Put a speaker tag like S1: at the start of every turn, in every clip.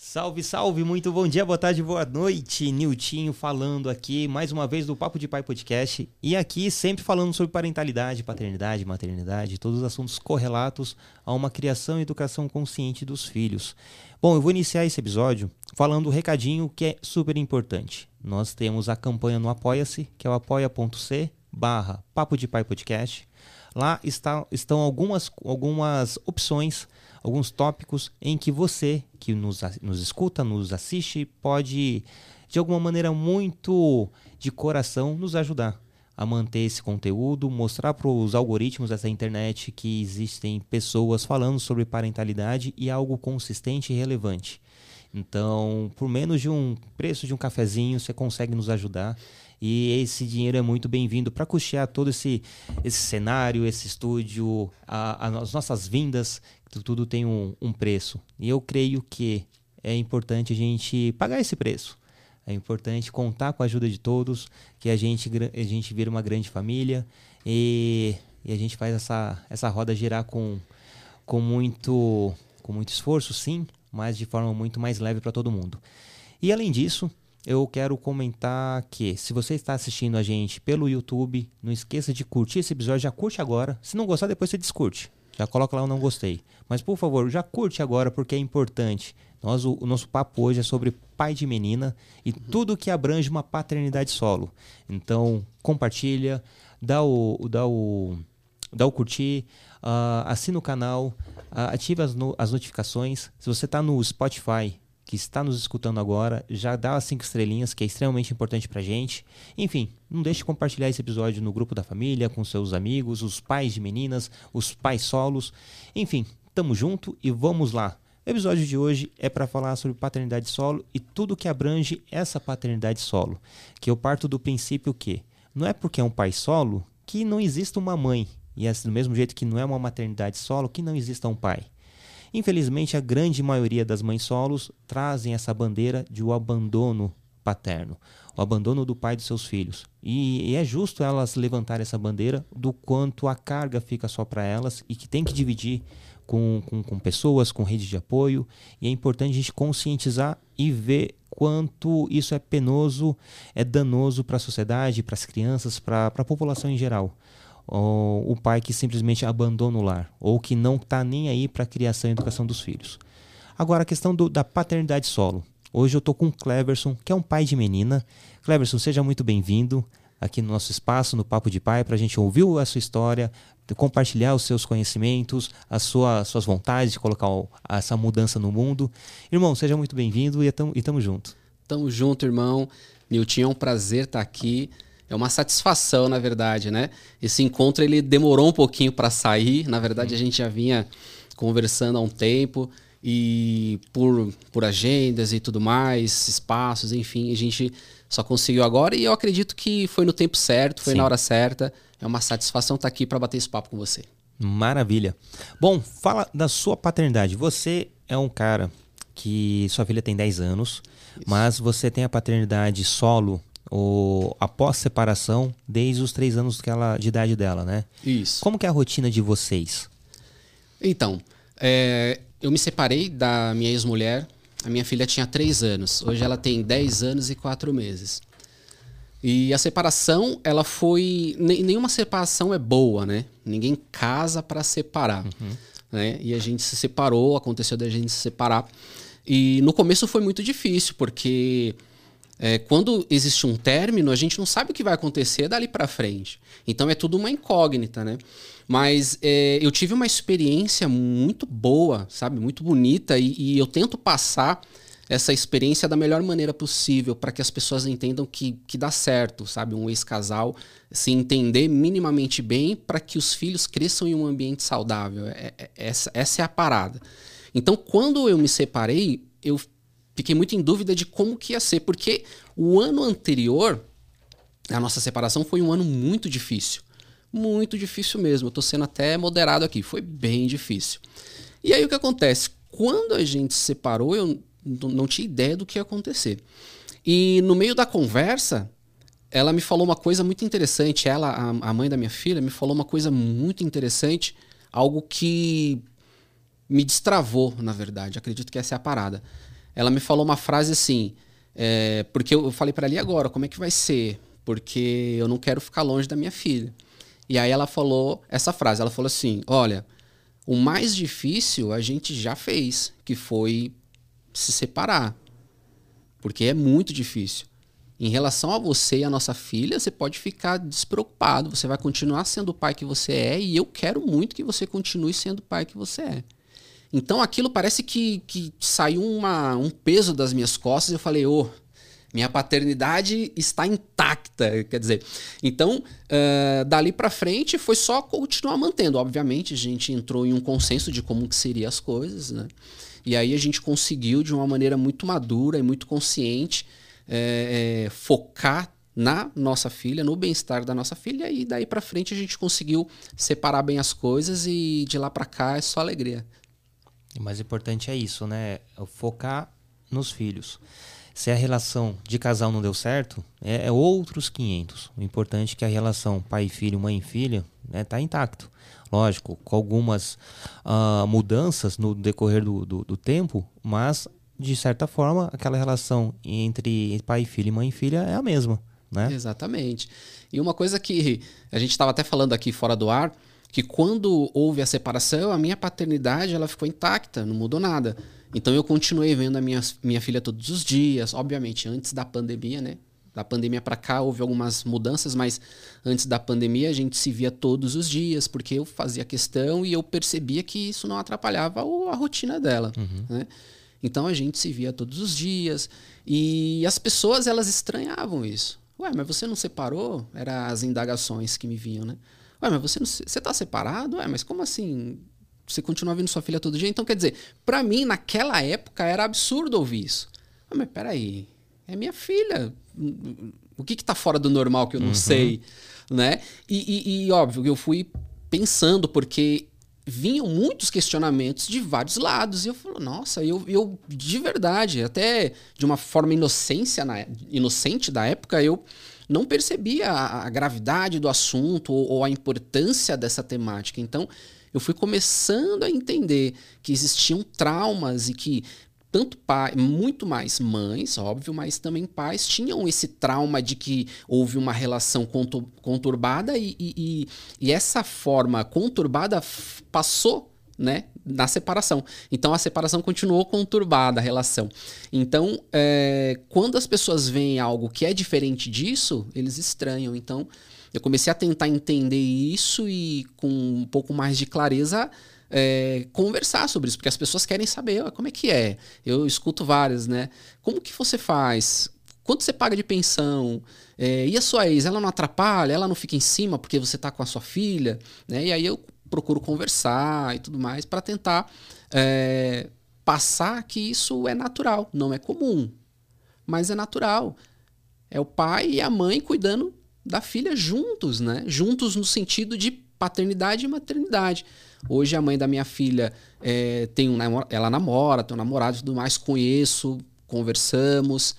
S1: Salve, salve, muito bom dia, boa tarde, boa noite. Niltinho falando aqui mais uma vez do Papo de Pai Podcast. E aqui sempre falando sobre parentalidade, paternidade, maternidade, todos os assuntos correlatos a uma criação e educação consciente dos filhos. Bom, eu vou iniciar esse episódio falando um recadinho que é super importante. Nós temos a campanha no Apoia-se, que é o apoia.c barra Papo de Pai Podcast. Lá está, estão algumas, algumas opções alguns tópicos em que você, que nos, nos escuta, nos assiste, pode, de alguma maneira muito de coração, nos ajudar a manter esse conteúdo, mostrar para os algoritmos dessa internet que existem pessoas falando sobre parentalidade e algo consistente e relevante. Então, por menos de um preço de um cafezinho, você consegue nos ajudar. E esse dinheiro é muito bem-vindo para custear todo esse, esse cenário, esse estúdio, a, a, as nossas vindas tudo tem um, um preço. E eu creio que é importante a gente pagar esse preço. É importante contar com a ajuda de todos, que a gente, a gente vira uma grande família e, e a gente faz essa, essa roda girar com, com, muito, com muito esforço, sim, mas de forma muito mais leve para todo mundo. E além disso, eu quero comentar que se você está assistindo a gente pelo YouTube, não esqueça de curtir esse episódio, já curte agora. Se não gostar, depois você descurte. Já coloca lá o não gostei. Mas por favor, já curte agora porque é importante. Nós, o, o nosso papo hoje é sobre pai de menina e uhum. tudo que abrange uma paternidade solo. Então, compartilha, dá o, dá o, dá o curtir, uh, assina o canal, uh, ative as, no, as notificações. Se você está no Spotify, que está nos escutando agora, já dá as cinco estrelinhas, que é extremamente importante pra gente. Enfim, não deixe de compartilhar esse episódio no grupo da família, com seus amigos, os pais de meninas, os pais solos. Enfim, tamo junto e vamos lá. O episódio de hoje é para falar sobre paternidade solo e tudo que abrange essa paternidade solo. Que eu parto do princípio que não é porque é um pai solo que não exista uma mãe. E é do mesmo jeito que não é uma maternidade solo que não exista um pai. Infelizmente, a grande maioria das mães solos trazem essa bandeira de o abandono paterno, o abandono do pai dos seus filhos. E, e é justo elas levantar essa bandeira do quanto a carga fica só para elas e que tem que dividir com, com, com, pessoas, com redes de apoio. E é importante a gente conscientizar e ver quanto isso é penoso, é danoso para a sociedade, para as crianças, para a população em geral o pai que simplesmente abandona o lar ou que não está nem aí para a criação e educação dos filhos. Agora, a questão do, da paternidade solo. Hoje eu estou com o Cleverson, que é um pai de menina. Cleverson, seja muito bem-vindo aqui no nosso espaço, no Papo de Pai, para a gente ouvir a sua história, compartilhar os seus conhecimentos, as sua, suas vontades de colocar essa mudança no mundo. Irmão, seja muito bem-vindo e estamos juntos.
S2: Tamo junto, irmão. Nilton, é um prazer estar tá aqui é uma satisfação, na verdade, né? Esse encontro ele demorou um pouquinho para sair. Na verdade, a gente já vinha conversando há um tempo e por, por agendas e tudo mais, espaços, enfim, a gente só conseguiu agora e eu acredito que foi no tempo certo, foi Sim. na hora certa. É uma satisfação estar aqui para bater esse papo com você.
S1: Maravilha. Bom, fala da sua paternidade. Você é um cara que sua filha tem 10 anos, Isso. mas você tem a paternidade solo o, após separação, desde os três anos que ela, de idade dela, né?
S2: Isso.
S1: Como que é a rotina de vocês?
S2: Então, é, eu me separei da minha ex-mulher. A minha filha tinha três anos. Hoje ela tem dez anos e quatro meses. E a separação, ela foi. Nenhuma separação é boa, né? Ninguém casa para separar. Uhum. Né? E a gente se separou, aconteceu da gente se separar. E no começo foi muito difícil, porque é, quando existe um término, a gente não sabe o que vai acontecer dali para frente. Então é tudo uma incógnita, né? Mas é, eu tive uma experiência muito boa, sabe? Muito bonita e, e eu tento passar essa experiência da melhor maneira possível para que as pessoas entendam que, que dá certo, sabe? Um ex-casal se entender minimamente bem para que os filhos cresçam em um ambiente saudável. É, é, essa, essa é a parada. Então, quando eu me separei, eu fiquei muito em dúvida de como que ia ser, porque o ano anterior, a nossa separação foi um ano muito difícil. Muito difícil mesmo. Eu tô sendo até moderado aqui. Foi bem difícil. E aí o que acontece? Quando a gente se separou, eu não tinha ideia do que ia acontecer. E no meio da conversa, ela me falou uma coisa muito interessante. Ela, a, mãe da minha filha, me falou uma coisa muito interessante, algo que me destravou, na verdade. Acredito que essa é a parada ela me falou uma frase assim, é, porque eu falei para ela, agora, como é que vai ser? Porque eu não quero ficar longe da minha filha. E aí ela falou essa frase, ela falou assim, olha, o mais difícil a gente já fez, que foi se separar. Porque é muito difícil. Em relação a você e a nossa filha, você pode ficar despreocupado. Você vai continuar sendo o pai que você é e eu quero muito que você continue sendo o pai que você é. Então aquilo parece que, que saiu uma, um peso das minhas costas eu falei, ô, oh, minha paternidade está intacta. Quer dizer, então uh, dali para frente foi só continuar mantendo. Obviamente, a gente entrou em um consenso de como que seriam as coisas, né? E aí a gente conseguiu, de uma maneira muito madura e muito consciente, é, é, focar na nossa filha, no bem-estar da nossa filha, e daí para frente a gente conseguiu separar bem as coisas e de lá para cá é só alegria.
S1: O mais importante é isso, né? É focar nos filhos. Se a relação de casal não deu certo, é, é outros 500. O importante é que a relação pai filho, mãe filha, né, tá intacto. Lógico, com algumas uh, mudanças no decorrer do, do, do tempo, mas de certa forma, aquela relação entre pai e filho e mãe filha é a mesma, né?
S2: Exatamente. E uma coisa que a gente estava até falando aqui fora do ar, que quando houve a separação, a minha paternidade ela ficou intacta, não mudou nada. Então eu continuei vendo a minha, minha filha todos os dias, obviamente antes da pandemia, né? Da pandemia para cá houve algumas mudanças, mas antes da pandemia a gente se via todos os dias, porque eu fazia questão e eu percebia que isso não atrapalhava a rotina dela, uhum. né? Então a gente se via todos os dias e as pessoas elas estranhavam isso. Ué, mas você não separou? Eram as indagações que me vinham, né? Ué, mas você não, você tá separado? Ué, mas como assim? Você continua vendo sua filha todo dia? Então quer dizer, para mim naquela época era absurdo ouvir isso. Ué, mas peraí, é minha filha. O que que tá fora do normal que eu não uhum. sei, né? E, e, e óbvio, eu fui pensando porque vinham muitos questionamentos de vários lados. E eu falo, nossa, eu, eu de verdade, até de uma forma inocência na, inocente da época, eu não percebia a, a gravidade do assunto ou, ou a importância dessa temática. Então, eu fui começando a entender que existiam traumas e que tanto pai, muito mais mães, óbvio, mas também pais tinham esse trauma de que houve uma relação conturbada e, e, e essa forma conturbada passou né, na separação. Então a separação continuou conturbada, a relação. Então, é, quando as pessoas veem algo que é diferente disso, eles estranham. Então, eu comecei a tentar entender isso e com um pouco mais de clareza é, conversar sobre isso, porque as pessoas querem saber como é que é. Eu escuto várias, né? Como que você faz? Quanto você paga de pensão? É, e a sua ex, ela não atrapalha? Ela não fica em cima porque você está com a sua filha? Né? E aí eu procuro conversar e tudo mais para tentar é, passar que isso é natural, não é comum, mas é natural. É o pai e a mãe cuidando da filha juntos, né? Juntos no sentido de paternidade e maternidade. Hoje a mãe da minha filha é, tem um ela namora, tem um namorado e tudo mais, conheço, conversamos,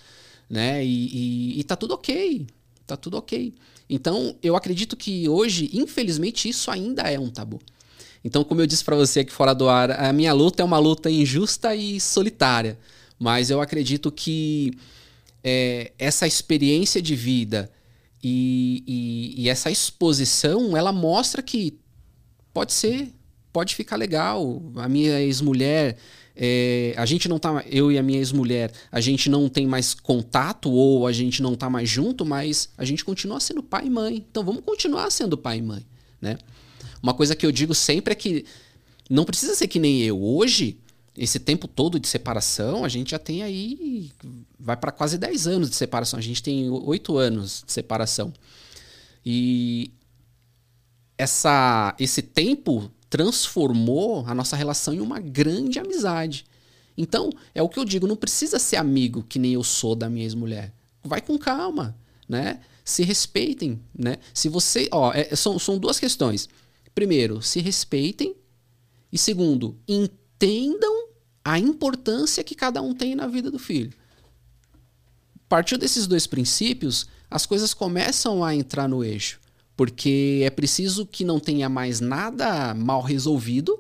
S2: né? E, e, e tá tudo ok. Tá tudo ok. Então, eu acredito que hoje, infelizmente, isso ainda é um tabu. Então, como eu disse para você aqui fora do ar, a minha luta é uma luta injusta e solitária. Mas eu acredito que é, essa experiência de vida e, e, e, essa exposição, ela mostra que pode ser pode ficar legal. A minha ex-mulher, é, a gente não tá, eu e a minha ex-mulher, a gente não tem mais contato ou a gente não tá mais junto, mas a gente continua sendo pai e mãe. Então vamos continuar sendo pai e mãe, né? Uma coisa que eu digo sempre é que não precisa ser que nem eu. Hoje, esse tempo todo de separação, a gente já tem aí. Vai para quase 10 anos de separação. A gente tem 8 anos de separação. E essa, esse tempo transformou a nossa relação em uma grande amizade. Então, é o que eu digo, não precisa ser amigo que nem eu sou da minha ex-mulher. Vai com calma, né? Se respeitem, né? Se você, ó, é, são, são duas questões. Primeiro, se respeitem e segundo, entendam a importância que cada um tem na vida do filho. A partir desses dois princípios, as coisas começam a entrar no eixo porque é preciso que não tenha mais nada mal resolvido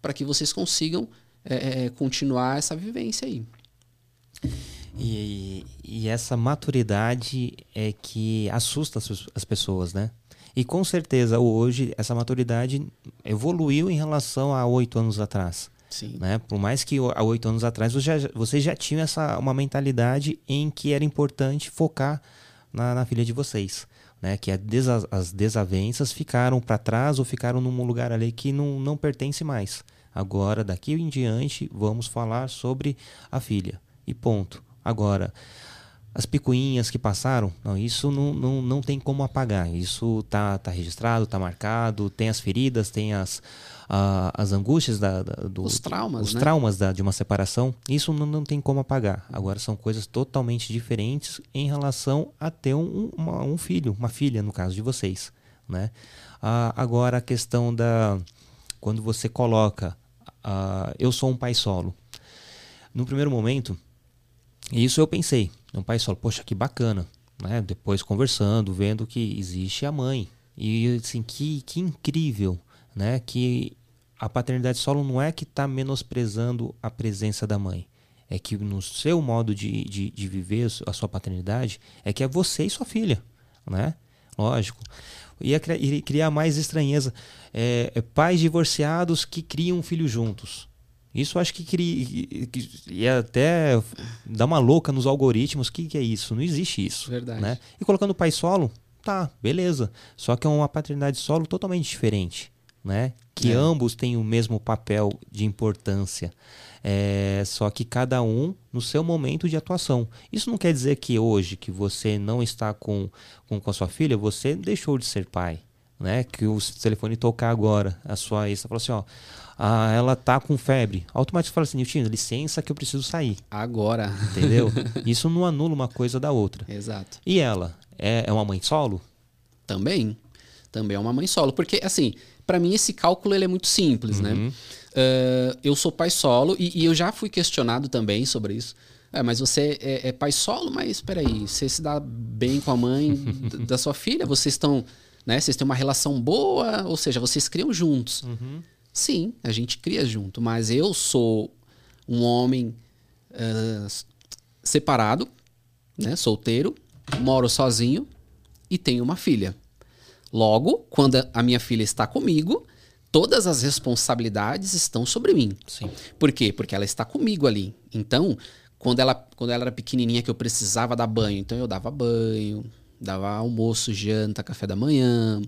S2: para que vocês consigam é, é, continuar essa vivência aí.
S1: E, e essa maturidade é que assusta as, as pessoas, né? E com certeza hoje essa maturidade evoluiu em relação a oito anos atrás.
S2: Sim.
S1: Né? Por mais que há oito anos atrás você já, você já tinha essa, uma mentalidade em que era importante focar na, na filha de vocês. Né? Que desa, as desavenças ficaram para trás ou ficaram num lugar ali que não, não pertence mais. Agora, daqui em diante, vamos falar sobre a filha. E ponto. Agora, as picuinhas que passaram, não, isso não, não, não tem como apagar. Isso tá, tá registrado, tá marcado, tem as feridas, tem as, a, as angústias da, da, do,
S2: os traumas,
S1: os
S2: né?
S1: traumas da, de uma separação. Isso não, não tem como apagar. Agora são coisas totalmente diferentes em relação a ter um, uma, um filho, uma filha, no caso de vocês. Né? Ah, agora a questão da. Quando você coloca. Ah, eu sou um pai solo. No primeiro momento, isso eu pensei um pai solo, poxa, que bacana. Né? Depois conversando, vendo que existe a mãe. E assim, que, que incrível, né? Que a paternidade solo não é que está menosprezando a presença da mãe. É que no seu modo de, de, de, viver a sua paternidade, é que é você e sua filha, né? Lógico. Ia criar mais estranheza. É, é, pais divorciados que criam um filho juntos. Isso acho que, queria, que ia até dar uma louca nos algoritmos. O que, que é isso? Não existe isso.
S2: Verdade.
S1: Né? E colocando o pai solo, tá, beleza. Só que é uma paternidade solo totalmente diferente. Né? Que é. ambos têm o mesmo papel de importância. É, só que cada um no seu momento de atuação. Isso não quer dizer que hoje que você não está com, com, com a sua filha, você deixou de ser pai. Né? Que o telefone tocar agora, a sua ex falou assim, ó, ah, ela tá com febre. Automaticamente fala assim, Nilton, licença que eu preciso sair.
S2: Agora.
S1: Entendeu? Isso não anula uma coisa da outra.
S2: Exato.
S1: E ela? É, é uma mãe solo?
S2: Também. Também é uma mãe solo. Porque, assim, para mim esse cálculo ele é muito simples, né? uhum. né? Uh, eu sou pai solo e, e, eu já fui questionado também sobre isso. É, mas você é, é pai solo, mas espera aí, você se dá bem com a mãe da sua filha? Vocês estão, né? Vocês têm uma relação boa? Ou seja, vocês criam juntos.
S1: Uhum.
S2: Sim, a gente cria junto, mas eu sou um homem uh, separado, né, solteiro, moro sozinho e tenho uma filha. Logo, quando a minha filha está comigo, todas as responsabilidades estão sobre mim.
S1: Sim.
S2: Por quê? Porque ela está comigo ali. Então, quando ela, quando ela era pequenininha que eu precisava dar banho, então eu dava banho, dava almoço, janta, café da manhã,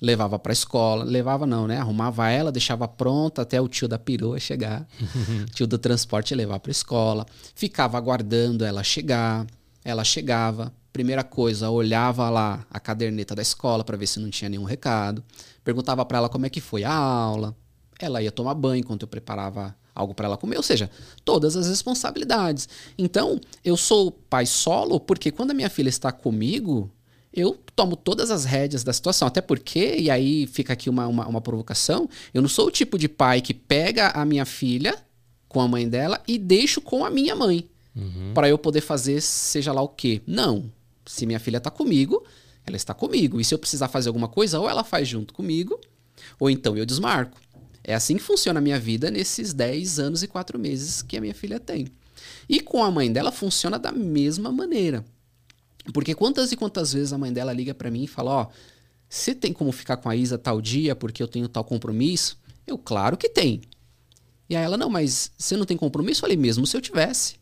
S2: levava para a escola, levava não, né? Arrumava ela, deixava pronta até o tio da perua chegar, tio do transporte levar para a escola, ficava aguardando ela chegar, ela chegava, primeira coisa, olhava lá a caderneta da escola para ver se não tinha nenhum recado, perguntava para ela como é que foi a aula, ela ia tomar banho enquanto eu preparava algo para ela comer, ou seja, todas as responsabilidades. Então, eu sou pai solo porque quando a minha filha está comigo, eu tomo todas as rédeas da situação. Até porque, e aí fica aqui uma, uma, uma provocação, eu não sou o tipo de pai que pega a minha filha com a mãe dela e deixo com a minha mãe.
S1: Uhum.
S2: para eu poder fazer seja lá o quê. Não. Se minha filha está comigo, ela está comigo. E se eu precisar fazer alguma coisa, ou ela faz junto comigo, ou então eu desmarco. É assim que funciona a minha vida nesses 10 anos e 4 meses que a minha filha tem. E com a mãe dela funciona da mesma maneira. Porque quantas e quantas vezes a mãe dela liga para mim e fala: Ó, você tem como ficar com a Isa tal dia porque eu tenho tal compromisso? Eu, claro que tem. E aí ela: Não, mas você não tem compromisso? Eu falei: Mesmo se eu tivesse.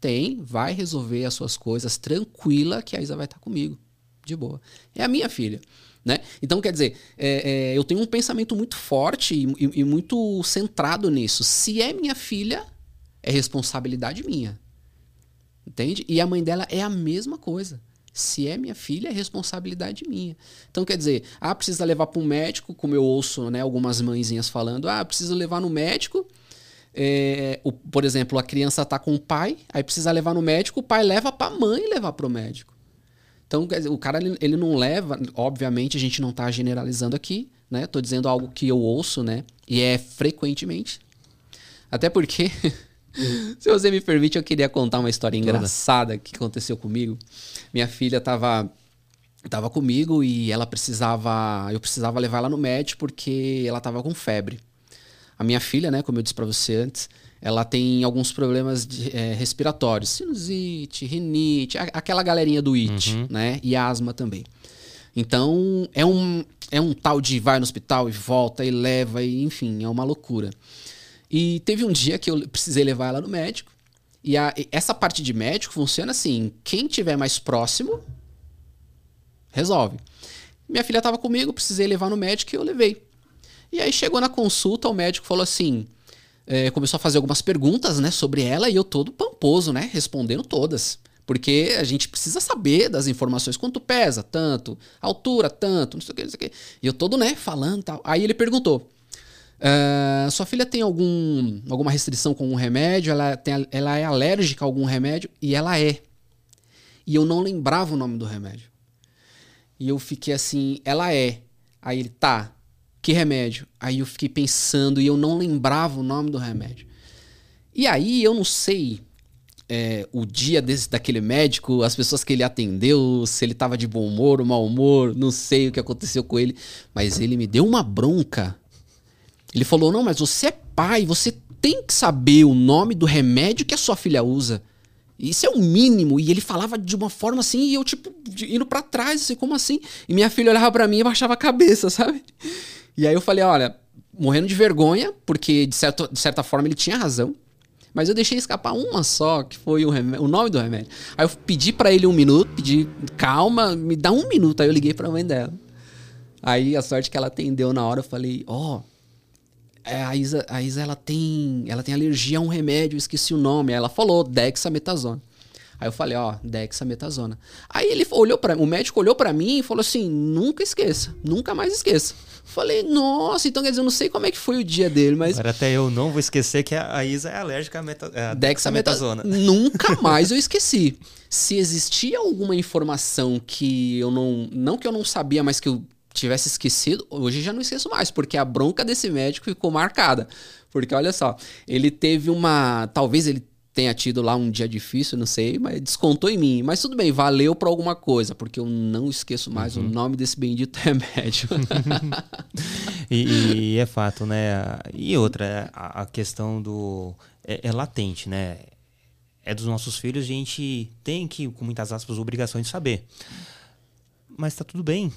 S2: Tem, vai resolver as suas coisas tranquila que a Isa vai estar comigo. De boa. É a minha filha. Né? Então, quer dizer, é, é, eu tenho um pensamento muito forte e, e, e muito centrado nisso. Se é minha filha, é responsabilidade minha. Entende? E a mãe dela é a mesma coisa. Se é minha filha, é responsabilidade minha. Então, quer dizer, ah, precisa levar para um médico, como eu ouço né, algumas mãezinhas falando, ah, precisa levar no médico. É, o, por exemplo, a criança está com o pai, aí precisa levar no médico, o pai leva para a mãe levar para o médico. Então, o cara ele, ele não leva, obviamente a gente não está generalizando aqui, né? Tô dizendo algo que eu ouço, né? E é frequentemente. Até porque Se você me permite, eu queria contar uma história engraçada que aconteceu comigo. Minha filha estava tava comigo e ela precisava, eu precisava levar ela no médico porque ela estava com febre. A minha filha, né, como eu disse para você antes, ela tem alguns problemas de, é, respiratórios, sinusite, rinite, a, aquela galerinha do it,
S1: Uhum.
S2: né? E asma também. Então, é um, é um tal de vai no hospital e volta e leva, e enfim, é uma loucura. E teve um dia que eu precisei levar ela no médico. E a- e essa parte de médico funciona assim: quem tiver mais próximo, resolve. Minha filha estava comigo, precisei levar no médico e eu levei. E aí chegou na consulta, o médico falou assim: é, começou a fazer algumas perguntas né, sobre ela e eu todo pamposo, né? Respondendo todas. Porque a gente precisa saber das informações. Quanto pesa? Tanto. Altura? Tanto. Não sei o que, não sei o que. E eu todo, né, falando tal. Aí ele perguntou: "Ah, Sua filha tem algum, alguma restrição com um remédio? Ela, tem, ela é alérgica a algum remédio? E ela é. E eu não lembrava o nome do remédio. E eu fiquei assim, ela é. Aí ele, tá. Que remédio? Aí eu fiquei pensando e eu não lembrava o nome do remédio. E aí eu não sei é, o dia desse, daquele médico, as pessoas que ele atendeu, se ele tava de bom humor ou mau humor, não sei o que aconteceu com ele, mas ele me deu uma bronca. Ele falou: Não, mas você é pai, você tem que saber o nome do remédio que a sua filha usa. Isso é o mínimo. E ele falava de uma forma assim, e eu, tipo, indo pra trás, assim, como assim? E minha filha olhava pra mim e baixava a cabeça, sabe? E aí eu falei: Olha, morrendo de vergonha, porque de, certo, de certa forma ele tinha razão. Mas eu deixei escapar uma só, que foi o, remé- o nome do remédio. Aí eu pedi pra ele um minuto, pedi, calma, me dá um minuto. Aí eu liguei pra mãe dela. Aí a sorte que ela atendeu na hora, eu falei, ó, é, a Isa, a Isa ela tem, ela tem alergia a um remédio, eu esqueci o nome. Aí ela falou dexametasona. Aí eu falei, ó, dexametasona. Aí ele olhou para, o médico olhou pra mim e falou assim, nunca esqueça, nunca mais esqueça. Falei, nossa, então quer dizer, eu não sei como é que foi o dia dele, mas
S1: Agora até eu não vou esquecer que a a Isa é alérgica à meta, à
S2: dexametasona.
S1: dexametasona.
S2: Nunca mais eu esqueci. Se existia alguma informação que eu não. Não que eu não sabia, mas que eu tivesse esquecido, hoje já não esqueço mais, porque a bronca desse médico ficou marcada. Porque olha só, ele teve uma. Talvez ele tenha tido lá um dia difícil, não sei, mas descontou em mim. Mas tudo bem, valeu pra alguma coisa, porque eu não esqueço mais o nome desse bendito remédio.
S1: E, e é fato, né? E outra, a, a questão do. É, é latente, né? É dos nossos filhos, a gente tem que, com muitas aspas, obrigações de saber. Mas tá tudo bem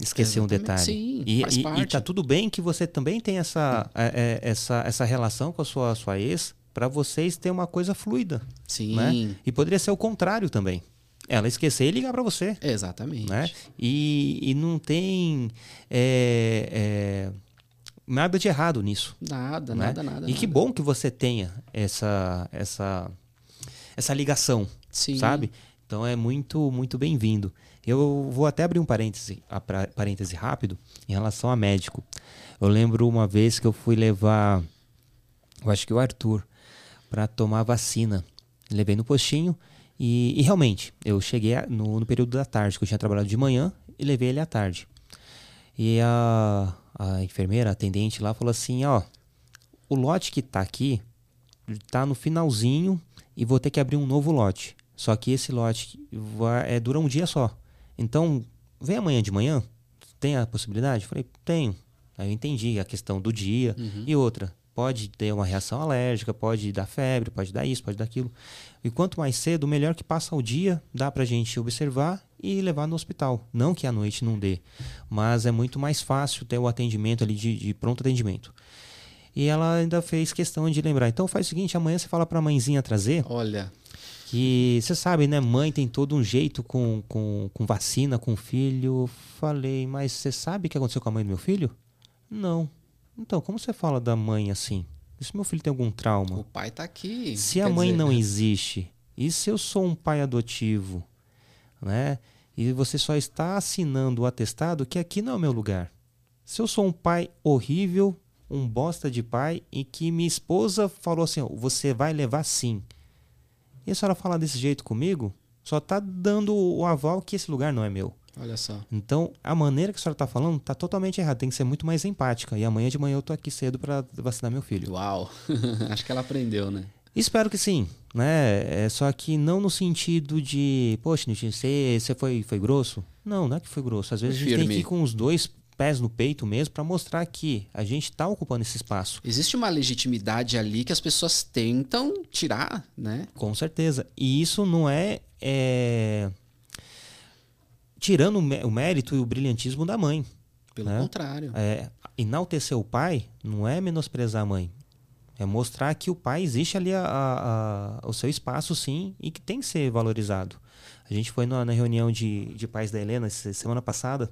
S1: esquecer um detalhe.
S2: sim,
S1: e,
S2: faz
S1: e- e tá tudo bem que você também tem essa, é, é, essa, essa relação com a sua, sua ex para vocês ter uma coisa fluida.
S2: Sim,
S1: Né? E poderia ser o contrário também. Ela esquecer e ligar para você.
S2: exatamente.
S1: né? E, e não tem é, é, nada de errado nisso.
S2: Nada,
S1: né?
S2: nada, nada.
S1: E que
S2: nada.
S1: bom que você tenha essa essa essa ligação,
S2: Sim.
S1: sabe? Então é muito muito bem-vindo. Eu vou até abrir um parêntese, parêntese rápido em relação a médico. Eu lembro uma vez que eu fui levar, eu acho que o Arthur, para tomar vacina. Levei no postinho e, e realmente eu cheguei no, no período da tarde, que eu tinha trabalhado de manhã e levei ele à tarde. E a, a enfermeira, a atendente lá, falou assim: Ó, o lote que tá aqui tá no finalzinho e vou ter que abrir um novo lote. Só que esse lote vai, é, dura um dia só. Então, vem amanhã de manhã. Tem a possibilidade? Eu Falei, tenho. Aí eu entendi a questão do dia. E outra, pode ter uma reação alérgica, pode dar febre, pode dar isso, pode dar aquilo. E quanto mais cedo, melhor que passa o dia, dá pra gente observar e levar no hospital. Não que à noite não dê, mas é muito mais fácil ter o atendimento ali de, de pronto atendimento. E ela ainda fez questão de lembrar. Então faz o seguinte, amanhã você fala pra mãezinha trazer,
S2: Olha,
S1: que você sabe, né? Mãe tem todo um jeito com, com, com vacina, com filho. Falei, mas você sabe o que aconteceu com a mãe do meu filho? Não. Então, como você fala da mãe assim? E se meu filho tem algum trauma?
S2: o pai tá aqui.
S1: Se a mãe
S2: dizer,
S1: não
S2: né?
S1: existe, e se eu sou um pai adotivo, né? E você só está assinando o atestado que aqui não é o meu lugar. Se eu sou um pai horrível, um bosta de pai, e que minha esposa falou assim, você vai levar sim. E a senhora falar desse jeito comigo, só está dando o aval que esse lugar não é meu.
S2: Olha só.
S1: Então, a maneira que a senhora está falando está totalmente errada. Tem que ser muito mais empática. E amanhã de manhã eu tô aqui cedo para vacinar meu filho.
S2: Uau. Acho que ela aprendeu, né?
S1: Espero que sim, né? É só que não no sentido de, poxa, Nitinho, você, você foi, foi grosso? Não, não é que foi grosso. Às vezes
S2: Foi
S1: a gente tem
S2: firme.
S1: que ir com os dois pés no peito mesmo para mostrar que a gente está ocupando esse espaço.
S2: Existe uma legitimidade ali que as pessoas tentam tirar, né?
S1: Com certeza. E isso não é, é... tirando o mérito e o brilhantismo da mãe.
S2: Pelo né? contrário.
S1: É, enaltecer o pai não é menosprezar a mãe. É mostrar que o pai existe ali a, a, a, o seu espaço, sim, e que tem que ser valorizado. A gente foi na, na reunião de, de pais da Helena semana passada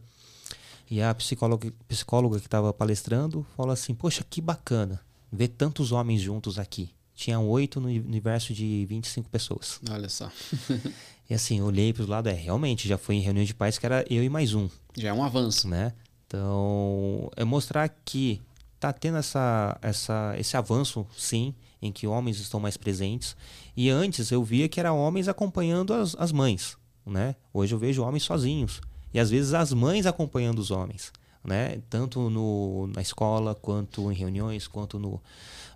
S1: e a psicóloga, psicóloga que estava palestrando falou assim: Poxa, que bacana ver tantos homens juntos aqui. Tinham oito no universo de 25 pessoas.
S2: Olha só.
S1: e assim, olhei para o lado, é, realmente, já foi em reunião de pais que era eu e mais um.
S2: Já é um avanço.
S1: Né? Então, é mostrar que tá tendo essa, essa, esse avanço, sim, em que homens estão mais presentes. E antes eu via que era homens acompanhando as, as mães, né? Hoje eu vejo homens sozinhos. E às vezes as mães acompanhando os homens, né? Tanto no, na escola, quanto em reuniões, quanto no,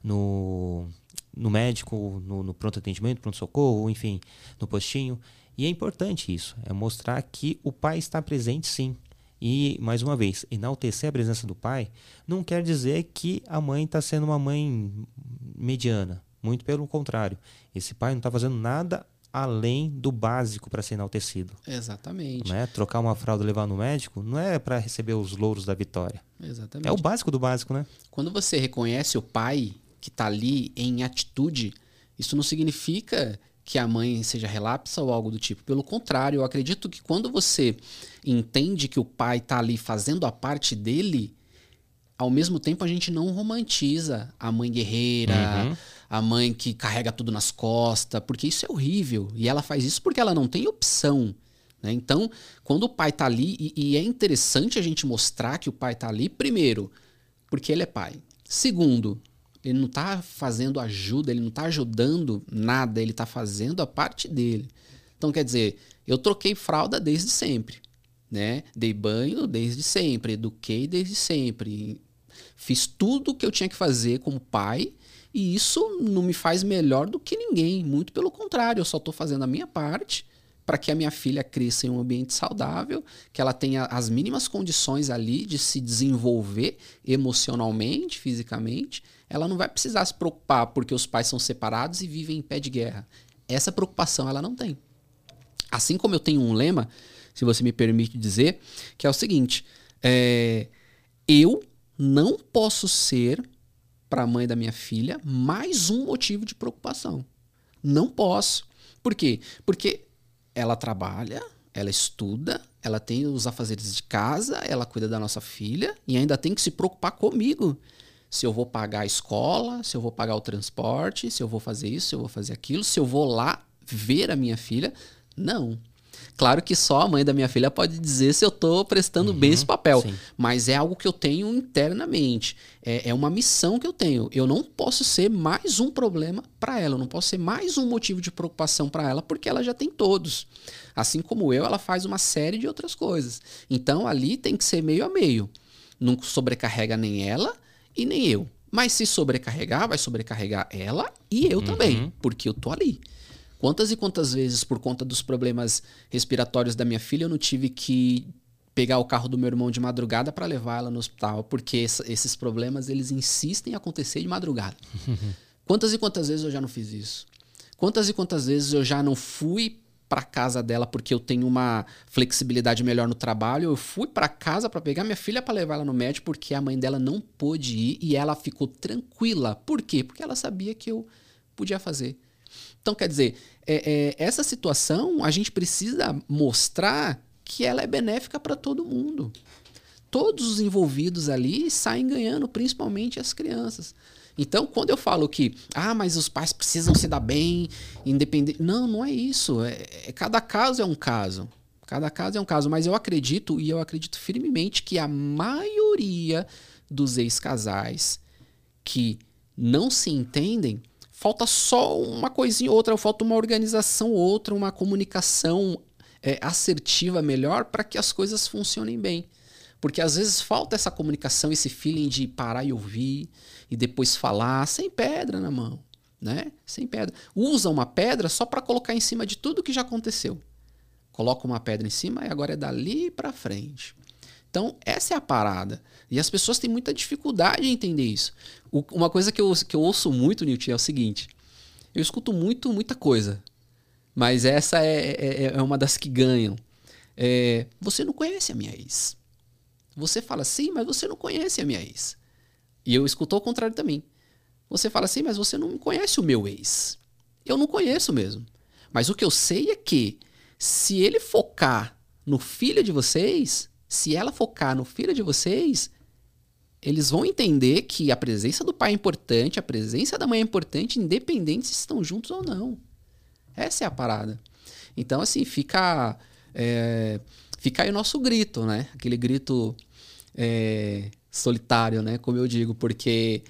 S1: no, no médico, no, no pronto atendimento, pronto-socorro, enfim, no postinho. E é importante isso, é mostrar que o pai está presente sim. E, mais uma vez, enaltecer a presença do pai não quer dizer que a mãe está sendo uma mãe mediana. Muito pelo contrário. Esse pai não está fazendo nada além do básico para ser enaltecido.
S2: Exatamente.
S1: Não é? Trocar uma fralda e levar no médico não é para receber os louros da vitória.
S2: Exatamente.
S1: É o básico do básico, né?
S2: Quando você reconhece o pai que está ali em atitude, isso não significa que a mãe seja relapsa ou algo do tipo. Pelo contrário, eu acredito que quando você entende que o pai está ali fazendo a parte dele, ao mesmo tempo a gente não romantiza a mãe guerreira, uhum. a mãe que carrega tudo nas costas, porque isso é horrível. E ela faz isso porque ela não tem opção. Né? Então, quando o pai está ali, e, e é interessante a gente mostrar que o pai está ali, primeiro, porque ele é pai. Segundo, ele não está fazendo ajuda, ele não está ajudando nada, ele está fazendo a parte dele. Então, quer dizer, eu troquei fralda desde sempre, né? Dei banho desde sempre, eduquei desde sempre. Fiz tudo o que eu tinha que fazer como pai e isso não me faz melhor do que ninguém. Muito pelo contrário, eu só estou fazendo a minha parte para que a minha filha cresça em um ambiente saudável, que ela tenha as mínimas condições ali de se desenvolver emocionalmente, fisicamente. Ela não vai precisar se preocupar porque os pais são separados e vivem em pé de guerra. Essa preocupação ela não tem. Assim como eu tenho um lema, se você me permite dizer, que é o seguinte: é, eu não posso ser para a mãe da minha filha mais um motivo de preocupação. Não posso. Por quê? Porque ela trabalha, ela estuda, ela tem os afazeres de casa, ela cuida da nossa filha e ainda tem que se preocupar comigo. Se eu vou pagar a escola, se eu vou pagar o transporte, se eu vou fazer isso, se eu vou fazer aquilo, se eu vou lá ver a minha filha. Não. Claro que só a mãe da minha filha pode dizer se eu estou prestando uhum, bem esse papel, sim. mas é algo que eu tenho internamente. É, é, uma missão que eu tenho. Eu não posso ser mais um problema para ela, eu não posso ser mais um motivo de preocupação para ela, porque ela já tem todos. Assim como eu, ela faz uma série de outras coisas. Então ali tem que ser meio a meio. Não sobrecarrega nem ela e nem eu. Mas se sobrecarregar, vai sobrecarregar ela e eu uhum. também, porque eu tô ali. Quantas e quantas vezes, por conta dos problemas respiratórios da minha filha, eu não tive que pegar o carro do meu irmão de madrugada para levar ela no hospital, porque esses problemas eles insistem em acontecer de madrugada. quantas e quantas vezes eu já não fiz isso? Quantas e quantas vezes eu já não fui para casa dela porque eu tenho uma flexibilidade melhor no trabalho. Eu fui para casa para pegar minha filha para levar ela no médico porque a mãe dela não pôde ir e ela ficou tranquila. Por quê? Porque ela sabia que eu podia fazer. Então, quer dizer, é, é, essa situação a gente precisa mostrar que ela é benéfica para todo mundo. Todos os envolvidos ali saem ganhando, principalmente as crianças. Então, quando eu falo que, ah, mas os pais precisam se dar bem, independente. Não, não é isso. É, é, cada caso é um caso. Cada caso é um caso. Mas eu acredito, e eu acredito firmemente, que a maioria dos ex-casais que não se entendem falta só uma coisinha outra, falta uma organização outra, uma comunicação é, assertiva melhor para que as coisas funcionem bem. Porque às vezes falta essa comunicação, esse feeling de parar e ouvir e depois falar sem pedra na mão, né? Sem pedra. Usa uma pedra só para colocar em cima de tudo que já aconteceu. Coloca uma pedra em cima e agora é dali para frente. Então, essa é a parada. E as pessoas têm muita dificuldade em entender isso. O, uma coisa que eu, que eu ouço muito, Newton, é o seguinte: eu escuto muito, muita coisa. Mas essa é, é, é uma das que ganham. É, você não conhece a minha ex. Você fala sim, mas você não conhece a minha ex. E eu escuto ao contrário também. Você fala assim, mas você não conhece o meu ex. Eu não conheço mesmo. Mas o que eu sei é que se ele focar no filho de vocês, se ela focar no filho de vocês, eles vão entender que a presença do pai é importante, a presença da mãe é importante, independente se estão juntos ou não. Essa é a parada. Então, assim, fica. É, fica aí o nosso grito, né? Aquele grito é, solitário, né? Como eu digo, porque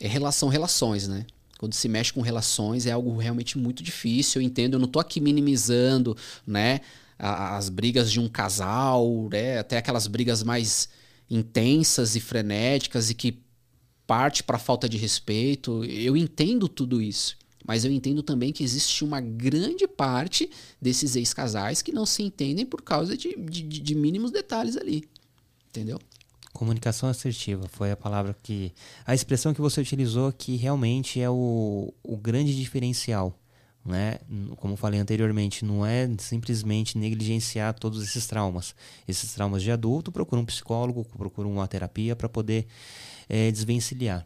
S2: é relação, relações, né? Quando se mexe com relações é algo realmente muito difícil. Eu entendo, eu não tô aqui minimizando, né? As brigas de um casal, né? Até aquelas brigas mais intensas e frenéticas e que parte para falta de respeito. Eu entendo tudo isso. Mas eu entendo também que existe uma grande parte desses ex-casais que não se entendem por causa de, de, de mínimos detalhes ali. Entendeu?
S1: Comunicação assertiva foi a palavra que. A expressão que você utilizou que realmente é o, o grande diferencial. Né? Como falei anteriormente, não é simplesmente negligenciar todos esses traumas. Esses traumas de adulto, procura um psicólogo, procura uma terapia para poder é, desvencilhar.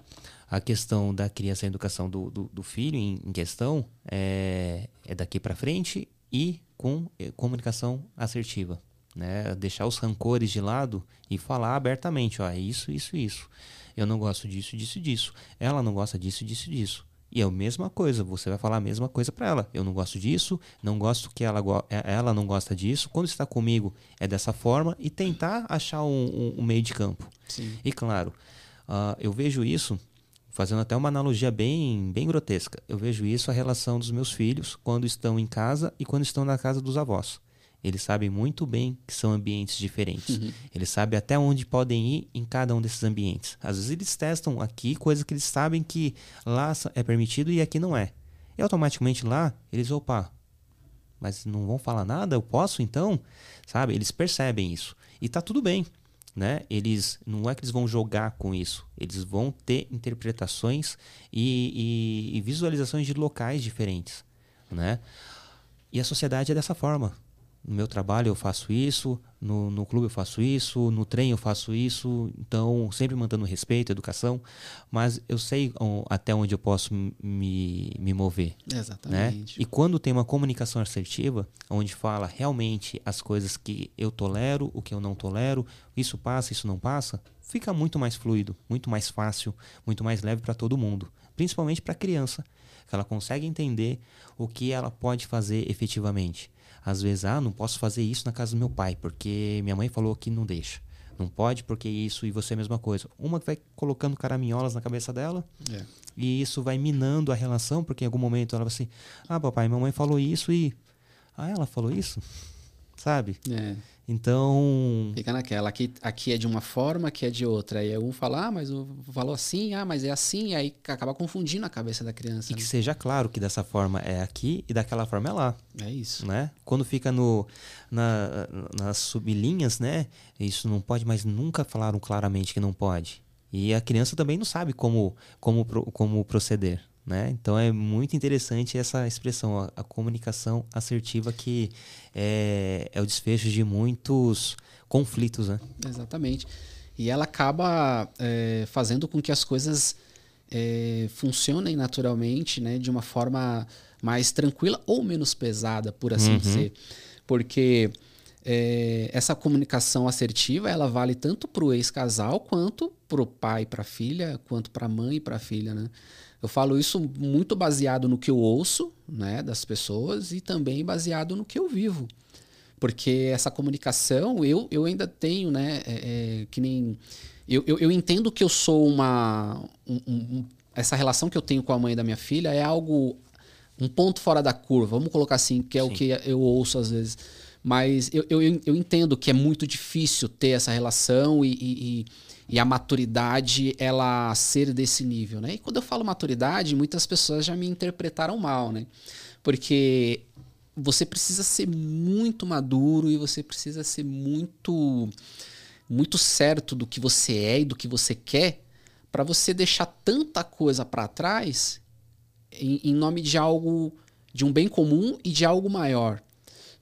S1: A questão da criança e educação do, do, do filho em, em, questão é, é daqui para frente e com é, comunicação assertiva né? Deixar os rancores de lado e falar abertamente, ó, é isso, isso, isso. Eu não gosto disso, disso, disso. Ela não gosta disso, disso, disso. E é a mesma coisa, você vai falar a mesma coisa para ela. Eu não gosto disso, não gosto que ela, é, ela não gosta disso. Quando está comigo é dessa forma e tentar achar um, um, um meio de campo.
S2: Sim.
S1: E claro, uh, eu vejo isso fazendo até uma analogia bem, bem grotesca. Eu vejo isso a relação dos meus filhos quando estão em casa e quando estão na casa dos avós. Eles sabem muito bem que são ambientes diferentes. Uhum. Eles sabem até onde podem ir em cada um desses ambientes. Às vezes eles testam aqui coisas que eles sabem que lá é permitido e aqui não é. E automaticamente lá, eles, opa, mas não vão falar nada? Eu posso então? Sabe? Eles percebem isso. E tá tudo bem. Né? Eles não é que eles vão jogar com isso, eles vão ter interpretações e, e, e visualizações de locais diferentes, né? E a sociedade é dessa forma no meu trabalho eu faço isso, no, no clube eu faço isso, no trem eu faço isso, então sempre mantendo respeito, educação, mas eu sei até onde eu posso me, me mover.
S2: Né? Exatamente.
S1: Né? E quando tem uma comunicação assertiva, onde fala realmente as coisas que eu tolero, o que eu não tolero, isso passa, isso não passa, fica muito mais fluido, muito mais fácil, muito mais leve para todo mundo, principalmente para a criança, que ela consegue entender o que ela pode fazer efetivamente às vezes, ah, não posso fazer isso na casa do meu pai, porque minha mãe falou que não deixa. Não pode porque isso e você é a mesma coisa. Uma vai colocando caraminholas na cabeça dela
S2: é.
S1: e isso vai minando a relação, porque em algum momento ela vai assim: Ah, papai, minha mãe falou isso e. Ah, ela falou isso? Sabe?
S2: É.
S1: Então.
S2: Fica naquela. Aqui, aqui é de uma forma, aqui é de outra. Aí um fala, ah, mas falou assim, ah, mas é assim. Aí acaba confundindo a cabeça da criança.
S1: E né? que seja claro que dessa forma é aqui e daquela forma é lá.
S2: É isso.
S1: Né? Quando fica no, na, nas sublinhas, né? Isso não pode, mas nunca falaram claramente que não pode. E a criança também não sabe como, como, como proceder. Né? Então é muito interessante essa expressão, a, a comunicação assertiva que é, é, o desfecho de muitos conflitos. Né?
S2: Exatamente. E ela acaba é, fazendo com que as coisas é, funcionem naturalmente né, de uma forma mais tranquila ou menos pesada, por assim uhum. dizer. Porque é, essa comunicação assertiva ela vale tanto para o ex-casal quanto para o pai para a filha, quanto para a mãe e para a filha. Né? Eu falo isso muito baseado no que eu ouço né, das pessoas e também baseado no que eu vivo. Porque essa comunicação, eu, eu ainda tenho, né? É, é, que nem. Eu, eu, eu, entendo que eu sou uma. Um, um, essa relação que eu tenho com a mãe da minha filha é algo. Um ponto fora da curva, vamos colocar assim, que é Sim. o que eu ouço às vezes. Mas eu, eu, eu entendo que é muito difícil ter essa relação e, e, e a maturidade ela ser desse nível, né? E quando eu falo maturidade, muitas pessoas já me interpretaram mal, né? Porque você precisa ser muito maduro e você precisa ser muito muito certo do que você é e do que você quer, para você deixar tanta coisa para trás em, em, nome de algo, de um bem comum e de algo maior.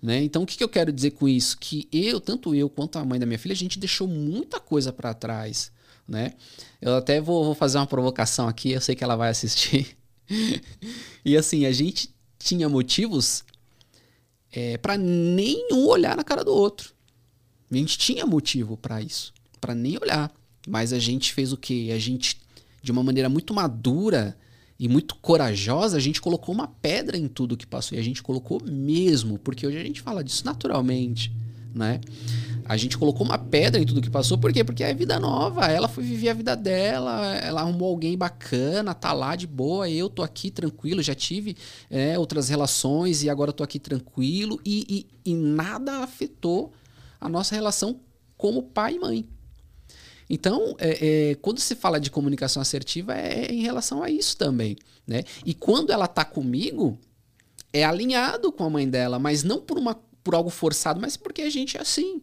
S2: Né? Então, o que, que eu quero dizer com isso? Que eu, tanto eu quanto a mãe da minha filha, a gente deixou muita coisa para trás. Né? Eu até vou, vou fazer uma provocação aqui, eu sei que ela vai assistir. e assim, a gente tinha motivos é, para nenhum olhar na cara do outro. A gente tinha motivo para isso, para nem olhar. Mas a gente fez o quê? A gente, de uma maneira muito madura e muito corajosa, a gente colocou uma pedra em tudo que passou. E a gente colocou mesmo, porque hoje a gente fala disso naturalmente, né? A gente colocou uma pedra em tudo que passou, por quê? Porque é vida nova, ela foi viver a vida dela, ela arrumou alguém bacana, tá lá de boa, eu tô aqui tranquilo, já tive é, outras relações e agora tô aqui tranquilo, e, e, e nada afetou a nossa relação como pai e mãe. Então, é, é, quando se fala de comunicação assertiva, é em relação a isso também. Né? E quando ela tá comigo, é alinhado com a mãe dela, mas não por, uma, por algo forçado, mas porque a gente é assim.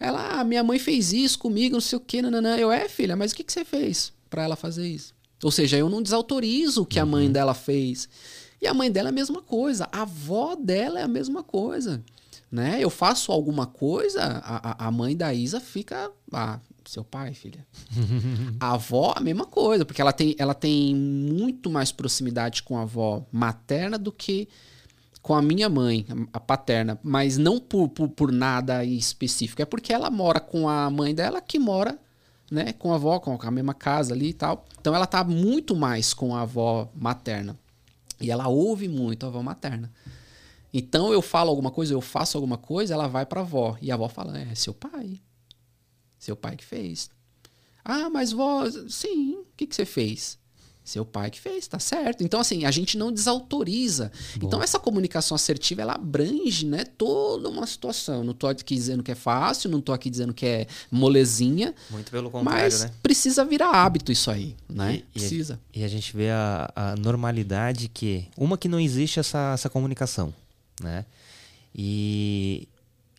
S2: Ela, ah, minha mãe fez isso comigo, não sei o quê, nananã. Eu, é, filha, mas o que, que você fez para ela fazer isso? Ou seja, eu não desautorizo o que a mãe uhum. dela fez. E a mãe dela é a mesma coisa, a avó dela é a mesma coisa. Né? Eu faço alguma coisa, a, a mãe da Isa fica. Ah, seu pai, filha. a avó, a mesma coisa, porque ela tem, ela tem muito mais proximidade com a avó materna do que com a minha mãe, a paterna, mas não por, por, por nada específico. É porque ela mora com a mãe dela que mora né, com a avó, com a mesma casa ali e tal. Então ela tá muito mais com a avó materna. E ela ouve muito a avó materna. Então eu falo alguma coisa, eu faço alguma coisa, ela vai para a avó. E a avó fala: é seu pai. Seu pai que fez. Ah, mas vó, sim, o que, que você fez? Seu pai que fez, tá certo. Então, assim, a gente não desautoriza. Bom. Então, essa comunicação assertiva, ela abrange, né, toda uma situação. Não tô aqui dizendo que é fácil, não tô aqui dizendo que é molezinha.
S1: Muito pelo contrário,
S2: mas
S1: né?
S2: precisa virar hábito isso aí, né?
S1: E,
S2: precisa.
S1: E a, e a gente vê a, a, normalidade que... Uma que não existe essa, essa comunicação né? E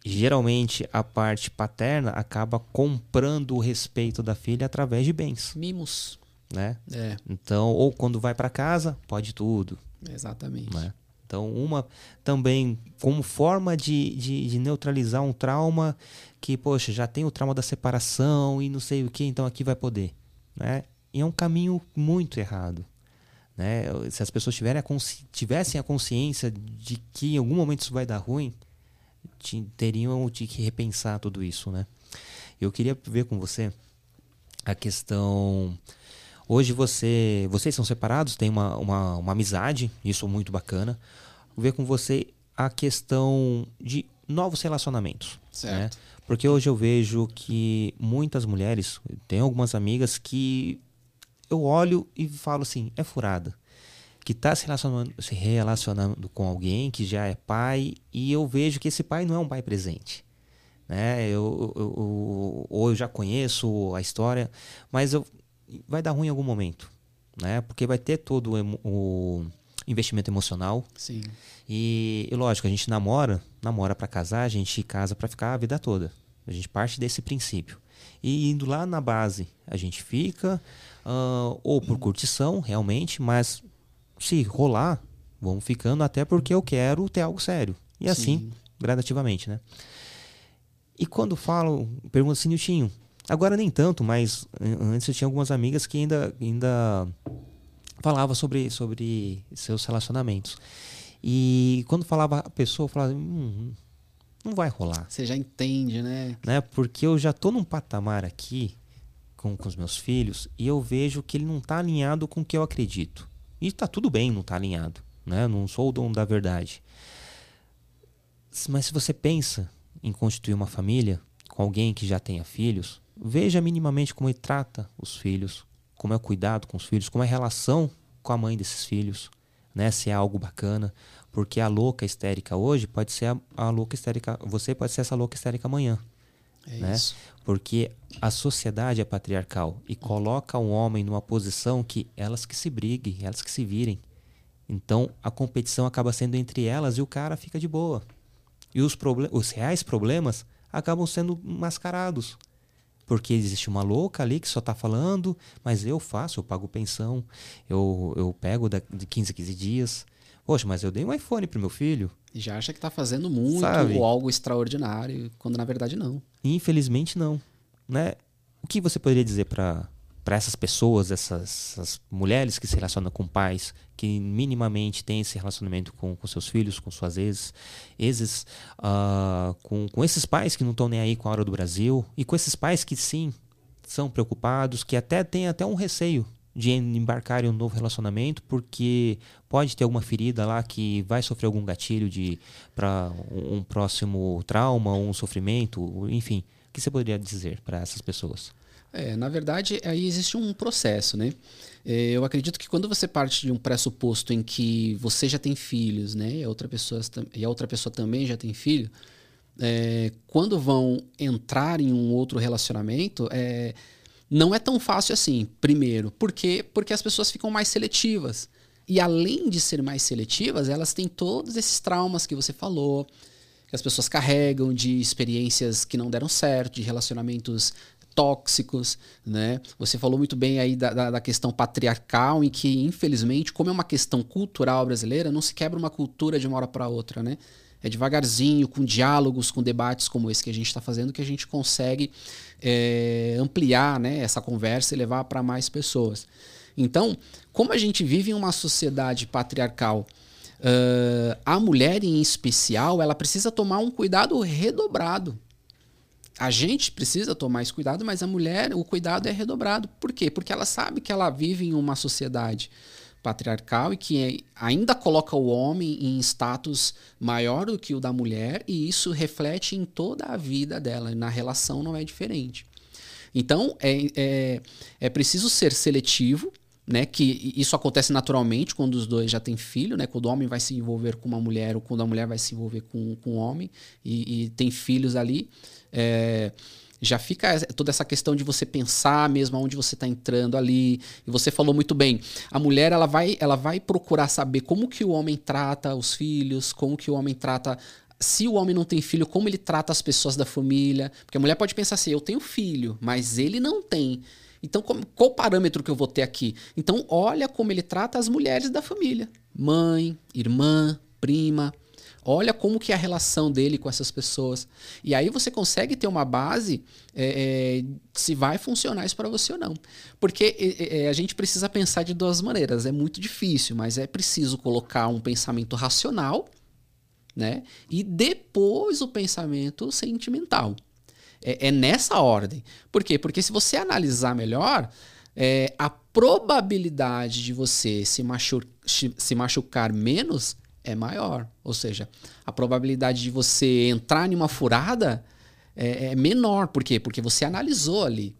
S1: geralmente a parte paterna acaba comprando o respeito da filha através de bens.
S2: Mimos.
S1: Né?
S2: É.
S1: Então, ou quando vai para casa, pode tudo.
S2: Exatamente.
S1: Né? Então, uma também como forma de, de, de, neutralizar um trauma que, poxa, já tem o trauma da separação e não sei o que, então aqui vai poder. Né? E é um caminho muito errado. Né? Se as pessoas tiverem a tivessem a consciência de que em algum momento isso vai dar ruim, teriam de que repensar tudo isso. Né? Eu queria ver com você a questão. Hoje você, vocês são separados, tem uma, uma, uma amizade, isso é muito bacana. Vou ver com você a questão de novos relacionamentos. Né?
S2: Certo. Né?
S1: Porque hoje eu vejo que muitas mulheres, tem algumas amigas que eu olho e falo assim, é furada. Que está se relacionando, se relacionando com alguém que já é pai e eu vejo que esse pai não é um pai presente. Né? Eu, eu, eu, ou eu já conheço a história, mas eu, vai dar ruim em algum momento. Né? Porque vai ter todo o, o investimento emocional.
S2: Sim.
S1: E, e, lógico, a gente namora, namora para casar, a gente casa para ficar a vida toda. A gente parte desse princípio. E indo lá na base, a gente fica, uh, ou por curtição, realmente, mas se rolar, vamos ficando até porque eu quero ter algo sério. E assim, Sim. gradativamente, né? E quando falo, pergunto assim, Niltinho, agora nem tanto, mas antes eu tinha algumas amigas que ainda, ainda falava sobre, sobre seus relacionamentos. E quando falava a pessoa, eu falava, hum, não vai rolar.
S2: Você já entende, né?
S1: né? Porque eu já tô num patamar aqui com, com os meus filhos e eu vejo que ele não está alinhado com o que eu acredito. E está tudo bem não tá alinhado. Né? Não sou o dono da verdade. Mas se você pensa em constituir uma família com alguém que já tenha filhos, veja minimamente como ele trata os filhos, como é o cuidado com os filhos, como é a relação com a mãe desses filhos, né? Se é algo bacana, porque a louca histérica hoje pode ser a, a louca histérica, você pode ser essa louca histérica amanhã.
S2: É
S1: né?
S2: Isso.
S1: Porque a sociedade é patriarcal e coloca o homem numa posição que elas que se briguem, elas que se virem. Então a competição acaba sendo entre elas e o cara fica de boa. E os, os reais problemas acabam sendo mascarados. porque existe uma louca ali que só tá falando, mas eu faço, eu pago pensão, eu, eu pego de 15 a 15 dias. Poxa, mas eu dei um iPhone pro meu filho.
S2: E já acha que tá fazendo muito
S1: Sabe?
S2: ou algo extraordinário, quando na verdade não.
S1: Infelizmente não, né? O que você poderia dizer para para essas pessoas, essas, essas, mulheres que se relacionam com pais, que minimamente têm esse relacionamento com, com seus filhos, com suas exes, exes uh, com, com esses pais que não estão nem aí com a hora do Brasil, e com esses pais que sim são preocupados, que até têm até um receio de embarcar em um novo relacionamento, porque pode ter alguma ferida lá que vai sofrer algum gatilho de para um, próximo trauma, um sofrimento, enfim. O que você poderia dizer para essas pessoas?
S2: É, na verdade, aí existe um processo, né? É, eu acredito que quando você parte de um pressuposto em que você já tem filhos, né? E a outra pessoa, e a outra pessoa também já tem filho, é, quando vão entrar em um outro relacionamento, é, não é tão fácil assim. Primeiro, por quê? Porque as pessoas ficam mais seletivas. E além de ser mais seletivas, elas têm todos esses traumas que você falou, que as pessoas carregam de experiências que não deram certo, de relacionamentos tóxicos, né? Você falou muito bem aí da, da, da, questão patriarcal, em que, infelizmente, como é uma questão cultural brasileira, não se quebra uma cultura de uma hora para outra, né? É devagarzinho, com diálogos, com debates como esse que a gente está fazendo, que a gente consegue é, ampliar né, essa conversa e levar para mais pessoas. Então, como a gente vive em uma sociedade patriarcal, uh, a mulher em especial, ela precisa tomar um cuidado redobrado a gente precisa tomar esse cuidado, mas a mulher, o cuidado é redobrado. Por quê? Porque ela sabe que ela vive em uma sociedade patriarcal e que ainda coloca o homem em status maior do que o da mulher, e isso reflete em toda a vida dela, na relação não é diferente. Então, é, é, é preciso ser seletivo, né, que isso acontece naturalmente quando os dois já têm filho, né, quando o homem vai se envolver com uma mulher ou quando a mulher vai se envolver com, com um homem e, e tem filhos ali. É, já fica toda essa questão de você pensar mesmo aonde você está entrando ali. E você falou muito bem. A mulher ela vai, ela vai procurar saber como que o homem trata os filhos, como que o homem trata se o homem não tem filho, como ele trata as pessoas da família. Porque a mulher pode pensar assim: eu tenho filho, mas ele não tem. Então, qual o parâmetro que eu vou ter aqui? Então, olha como ele trata as mulheres da família: mãe, irmã, prima, Olha como que é a relação dele com essas pessoas. E aí você consegue ter uma base é, é, se vai funcionar isso para você ou não. Porque é, é, a gente precisa pensar de duas maneiras. É muito difícil, mas é preciso colocar um pensamento racional, né? E depois o pensamento sentimental. É, é nessa ordem. Por quê? Porque se você analisar melhor, é, a probabilidade de você se, machu se machucar menos é maior. Ou seja, a probabilidade de você entrar em uma furada é, é menor. Por quê? Porque você analisou ali.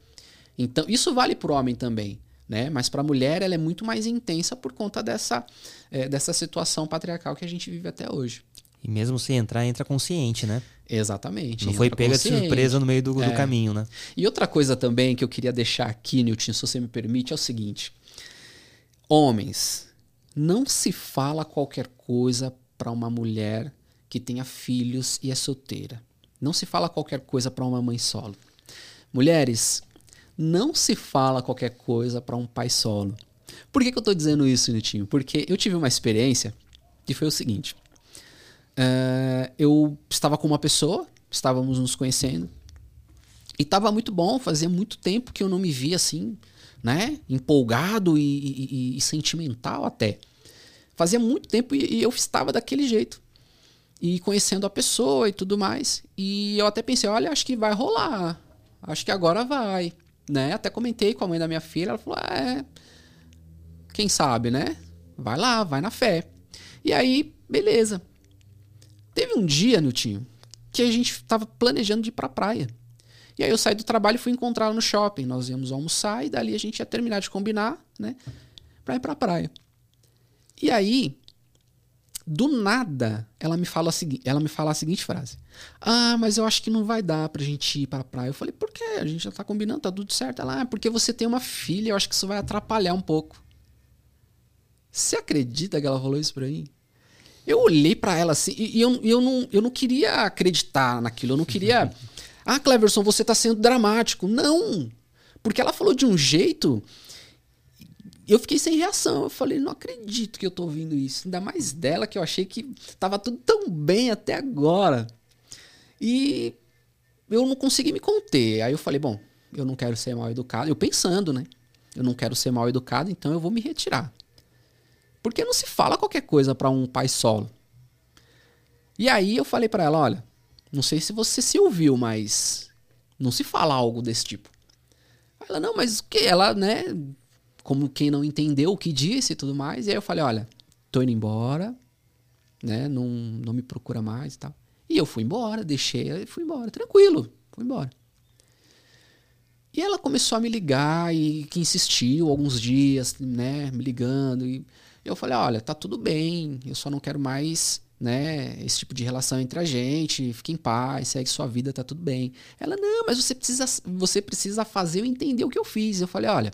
S2: Então, isso vale para o homem também. Né? Mas para a mulher ela é muito mais intensa por conta dessa, é, dessa situação patriarcal que a gente vive até hoje.
S1: E mesmo se entrar, entra consciente, né?
S2: Exatamente.
S1: Não foi pega de surpresa no meio do, é. do, caminho, né?
S2: E outra coisa também que eu queria deixar aqui, Nilton, se você me permite, é o seguinte: homens, não se fala qualquer coisa para uma mulher que tenha filhos e é solteira. Não se fala qualquer coisa para uma mãe solo. Mulheres, não se fala qualquer coisa para um pai solo. Por que, que eu estou dizendo isso, Nitinho? Porque eu tive uma experiência que foi o seguinte. Uh, eu estava com uma pessoa, estávamos nos conhecendo, e estava muito bom, fazia muito tempo que eu não me via assim, né? Empolgado e, e, e sentimental até. Fazia muito tempo e, e eu estava daquele jeito. E conhecendo a pessoa e tudo mais. E eu até pensei, olha, acho que vai rolar. Acho que agora vai. Né? Até comentei com a mãe da minha filha, ela falou: é. Quem sabe, né? Vai lá, vai na fé. E aí, beleza. Teve um dia, Niltinho, que a gente estava planejando de ir pra praia. E aí eu saí do trabalho e fui encontrá-la no shopping. Nós íamos almoçar e dali a gente ia terminar de combinar, né? Pra ir pra praia. E aí, do nada, ela me fala a seguinte, ela me fala a seguinte frase: "Ah, mas eu acho que não vai dar pra gente ir pra praia". Eu falei: "Por quê? A gente já tá combinando, tá tudo certo". Ela: "Ah, porque você tem uma filha, eu acho que isso vai atrapalhar um pouco". Você acredita que ela falou isso pra mim? Eu olhei para ela assim e eu, eu, não, eu não queria acreditar naquilo, eu não queria Ah, Cleverson, você está sendo dramático. Não! Porque ela falou de um jeito. Eu fiquei sem reação. Eu falei, não acredito que eu tô ouvindo isso. Ainda mais dela, que eu achei que tava tudo tão bem até agora. E eu não consegui me conter. Aí eu falei, bom, eu não quero ser mal educado. Eu pensando, né? Eu não quero ser mal educado, então eu vou me retirar. Porque não se fala qualquer coisa para um pai solo. E aí eu falei para ela, olha, não sei se você se ouviu, mas não se fala algo desse tipo. Ela, não, mas o que? Ela, né, como quem não entendeu o que disse e tudo mais. E aí eu falei, olha, tô indo embora, né, não, não me procura mais e tal. E eu fui embora, deixei e fui embora, tranquilo, fui embora. E ela começou a me ligar e que insistiu alguns dias, né, me ligando. E eu falei, olha, tá tudo bem, eu só não quero mais né, esse tipo de relação entre a gente, fique em paz, segue sua vida, tá tudo bem. Ela, não, mas você precisa, você precisa fazer eu entender o que eu fiz. Eu falei, olha,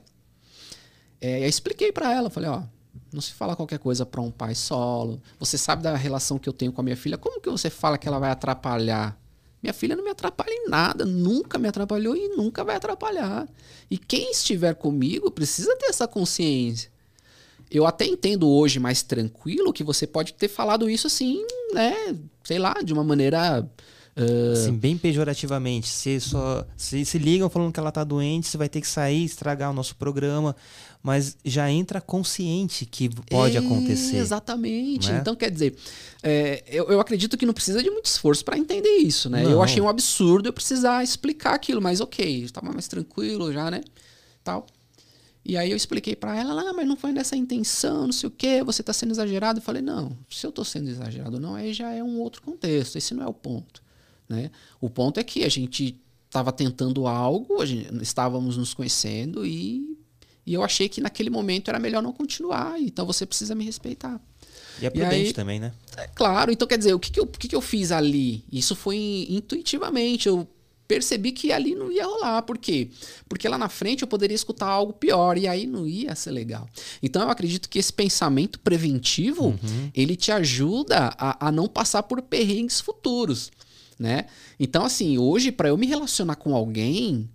S2: é, eu expliquei para ela, falei, ó, não se fala qualquer coisa para um pai solo. Você sabe da relação que eu tenho com a minha filha, como que você fala que ela vai atrapalhar? Minha filha não me atrapalha em nada, nunca me atrapalhou e nunca vai atrapalhar. E quem estiver comigo precisa ter essa consciência eu até entendo hoje mais tranquilo que você pode ter falado isso assim, né? Sei lá, de uma maneira.
S1: Uh... Assim, bem pejorativamente. Se, só, se se ligam falando que ela tá doente, você vai ter que sair, estragar o nosso programa. Mas já entra consciente que pode é, acontecer.
S2: Exatamente. Né? Então, quer dizer, é, eu, eu acredito que não precisa de muito esforço para entender isso, né? Não. Eu achei um absurdo eu precisar explicar aquilo, mas ok, estava mais tranquilo já, né? Tal. E aí eu expliquei para ela, ah, mas não foi nessa intenção, não sei o quê, você está sendo exagerado. Eu falei, não, se eu estou sendo exagerado ou não, aí já é um outro contexto, esse não é o ponto. Né? O ponto é que a gente estava tentando algo, gente, estávamos nos conhecendo e, e eu achei que naquele momento era melhor não continuar, então você precisa me respeitar.
S1: E é prudente e aí, também, né?
S2: É, claro, então quer dizer, o que, que, eu, o que, que eu fiz ali? Isso foi intuitivamente, eu percebi que ali não ia rolar. Por quê? Porque lá na frente eu poderia escutar algo pior e aí não ia ser legal. Então eu acredito que esse pensamento preventivo, uhum. ele te ajuda a, a não passar por perrengues futuros, né? Então assim, hoje para eu me relacionar com alguém,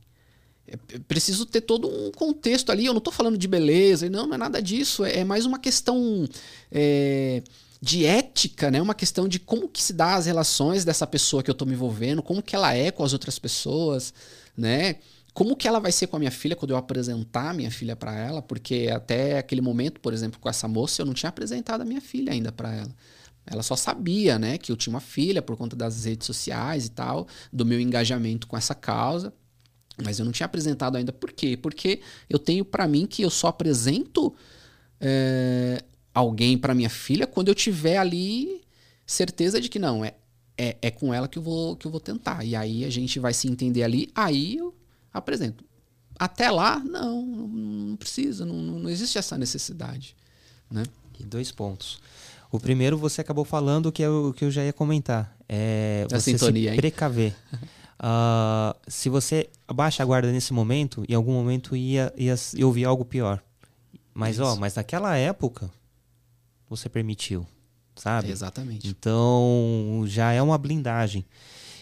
S2: é, preciso ter todo um contexto ali. Eu não estou falando de beleza, não, não é nada disso. É, é mais uma questão é, de ética, né? Uma questão de como que se dá as relações dessa pessoa que eu estou me envolvendo, como que ela é com as outras pessoas, né? Como que ela vai ser com a minha filha quando eu apresentar minha filha para ela? Porque até aquele momento, por exemplo, com essa moça, eu não tinha apresentado a minha filha ainda para ela. Ela só sabia, né, que eu tinha uma filha por conta das redes sociais e tal, do meu engajamento com essa causa. Mas eu não tinha apresentado ainda. Por quê? Porque eu tenho para mim que eu só apresento é, alguém para minha filha quando eu tiver ali certeza de que não, é, é, é com ela que eu, vou, que eu vou tentar. E aí a gente vai se entender ali, aí eu apresento. Até lá, não, não, não precisa, não, não existe essa necessidade. Né?
S1: E dois pontos. O primeiro você acabou falando que é o que eu já ia comentar. É você sintonia, se precaver. uh, se você abaixa a guarda nesse momento, em algum momento ia, ia, ia ouvir algo pior. Mas, ó, mas naquela época, você permitiu, sabe?
S2: Exatamente.
S1: Então, já é uma blindagem.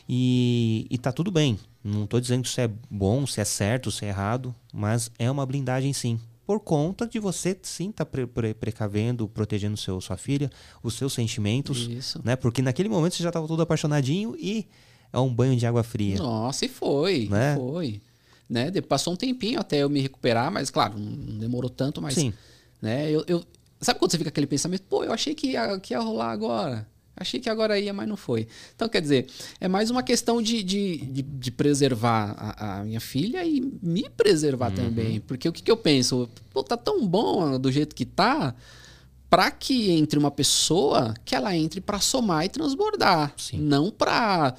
S1: E, e tá tudo bem. Não estou dizendo se é bom, se é certo, se é errado, mas é uma blindagem sim. Por conta de você sim estar tá pre pre precavendo, protegendo seu, sua filha, os seus sentimentos. Isso. Né? Porque naquele momento você já estava todo apaixonadinho e é um banho de água fria.
S2: Nossa, e foi. Né? Foi. Né? Passou um tempinho até eu me recuperar, mas claro, não demorou tanto, mas. Sim. Né? Eu, eu, Sabe quando você fica aquele pensamento, pô, eu achei que ia, que ia rolar agora. Achei que agora ia, mas não foi. Então, quer dizer, é mais uma questão de, de, de, de preservar a, a, minha filha e me preservar uhum. também. Porque o que, que eu penso? Pô, tá tão bom do jeito que tá, para que entre uma pessoa que ela entre para somar e transbordar. Sim. Não para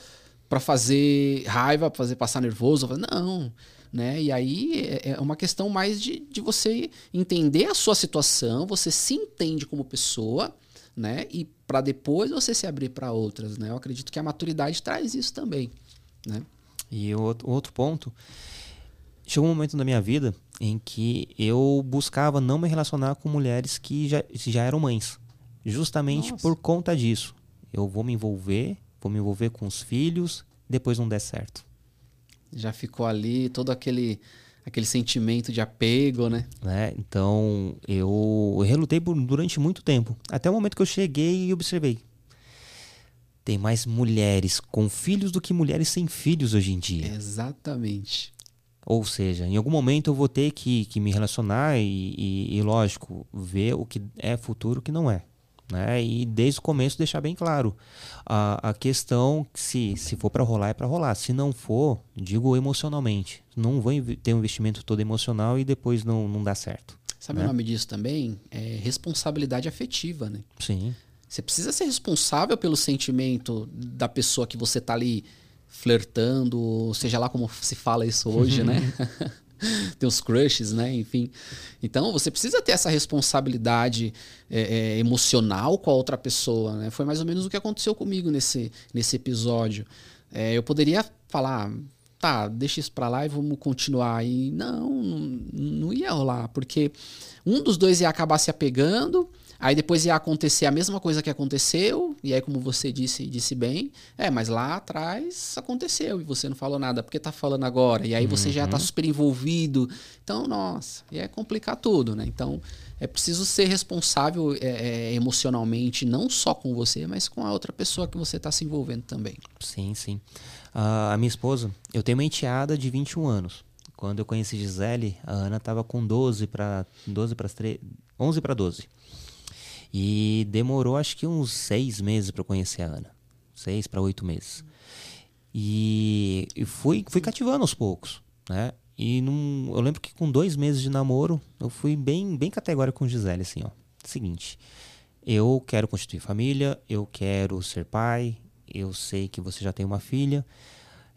S2: fazer raiva, para fazer passar nervoso. Não né? E aí é, é uma questão mais de, de você entender a sua situação, você se entende como pessoa, né? E para depois você se abrir para outras, né? Eu acredito que a maturidade traz isso também, né?
S1: E o outro ponto, chegou um momento na minha vida em que eu buscava não me relacionar com mulheres que já, já eram mães, justamente Nossa. por conta disso. Eu vou me envolver, vou me envolver com os filhos, depois não der certo.
S2: Já ficou ali todo aquele aquele sentimento de apego, né?
S1: né? Então eu relutei por, durante muito tempo, até o momento que eu cheguei e observei. Tem mais mulheres com filhos do que mulheres sem filhos hoje em dia.
S2: Exatamente.
S1: Ou seja, em algum momento eu vou ter que, que me relacionar e, e, e, lógico, ver o que é futuro e o que não é. Né? E desde o começo deixar bem claro a, a questão se, se for para rolar é para rolar. Se não for, digo emocionalmente. Não vou ter um investimento todo emocional e depois não, não dá certo.
S2: Sabe né? o nome disso também? É responsabilidade afetiva, né?
S1: Sim.
S2: Você precisa ser responsável pelo sentimento da pessoa que você está ali flertando, seja lá como se fala isso hoje, né? Tem os crushes, né? Enfim. Então você precisa ter essa responsabilidade é, é, emocional com a outra pessoa, né? Foi mais ou menos o que aconteceu comigo nesse, nesse episódio. É, eu poderia falar, tá, deixa isso pra lá e vamos continuar. E não, não, não ia rolar, porque um dos dois ia acabar se apegando Aí depois ia acontecer a mesma coisa que aconteceu, e aí, como você disse, disse bem, é, mas lá atrás aconteceu e você não falou nada, porque tá falando agora? E aí você uhum. já tá uhum. super envolvido. Então, nossa, e é complicar tudo, né? Então, é preciso ser responsável é, é, emocionalmente, não só com você, mas com a outra pessoa que você está se envolvendo também.
S1: Sim, sim. Uh, a minha esposa, eu tenho uma enteada de 21 anos. Quando eu conheci Gisele, a Ana estava com 12 para 12 para 11 para 12. E demorou acho que uns seis meses para conhecer a Ana. Seis para oito meses. E, e fui, fui cativando aos poucos, né? E num, eu lembro que com dois meses de namoro, eu fui bem, bem categórico com Gisele, assim, ó. Seguinte, eu quero constituir família, eu quero ser pai, eu sei que você já tem uma filha,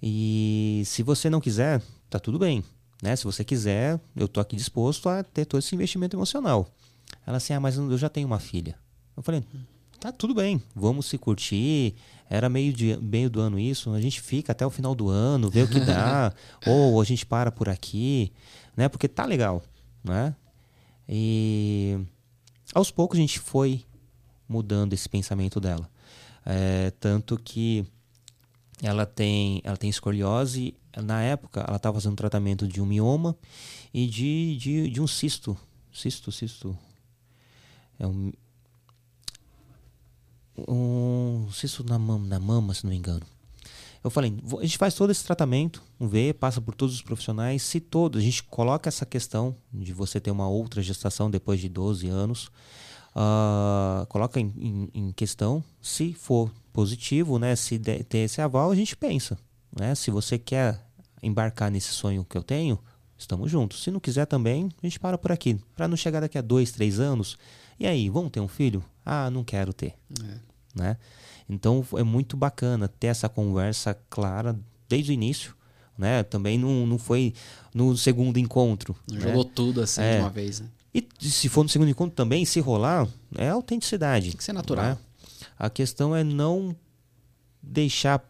S1: e se você não quiser, tá tudo bem, né? Se você quiser, eu tô aqui disposto a ter todo esse investimento emocional. Ela assim, ah, mas eu já tenho uma filha. Eu falei, tá tudo bem, vamos se curtir. Era meio, de, meio do ano isso, a gente fica até o final do ano, vê o que dá, ou a gente para por aqui, né? Porque tá legal, né? E aos poucos a gente foi mudando esse pensamento dela. É, tanto que ela tem, ela tem escoliose. Na época, ela estava fazendo tratamento de um mioma e de, de, de um cisto. Cisto, cisto. É um. Um cisto na mama, na mama, se não me engano. Eu falei, a gente faz todo esse tratamento, vê, passa por todos os profissionais. Se todos, a gente coloca essa questão de você ter uma outra gestação depois de 12 anos, uh, coloca em, em, em, questão. Se for positivo, né, se der, ter esse aval, a gente pensa. Né? Se você quer embarcar nesse sonho que eu tenho, estamos juntos. Se não quiser também, a gente para por aqui. Para não chegar daqui a dois, três anos, e aí, vamos ter um filho? Ah, não quero ter. É. Né? Então é muito bacana ter essa conversa clara desde o início. Né? Também não, não foi no segundo encontro.
S2: Né? Jogou tudo assim é. de uma vez. Né?
S1: E se for no segundo encontro também, se rolar, é autenticidade.
S2: Tem que ser natural. Né?
S1: A questão é não deixar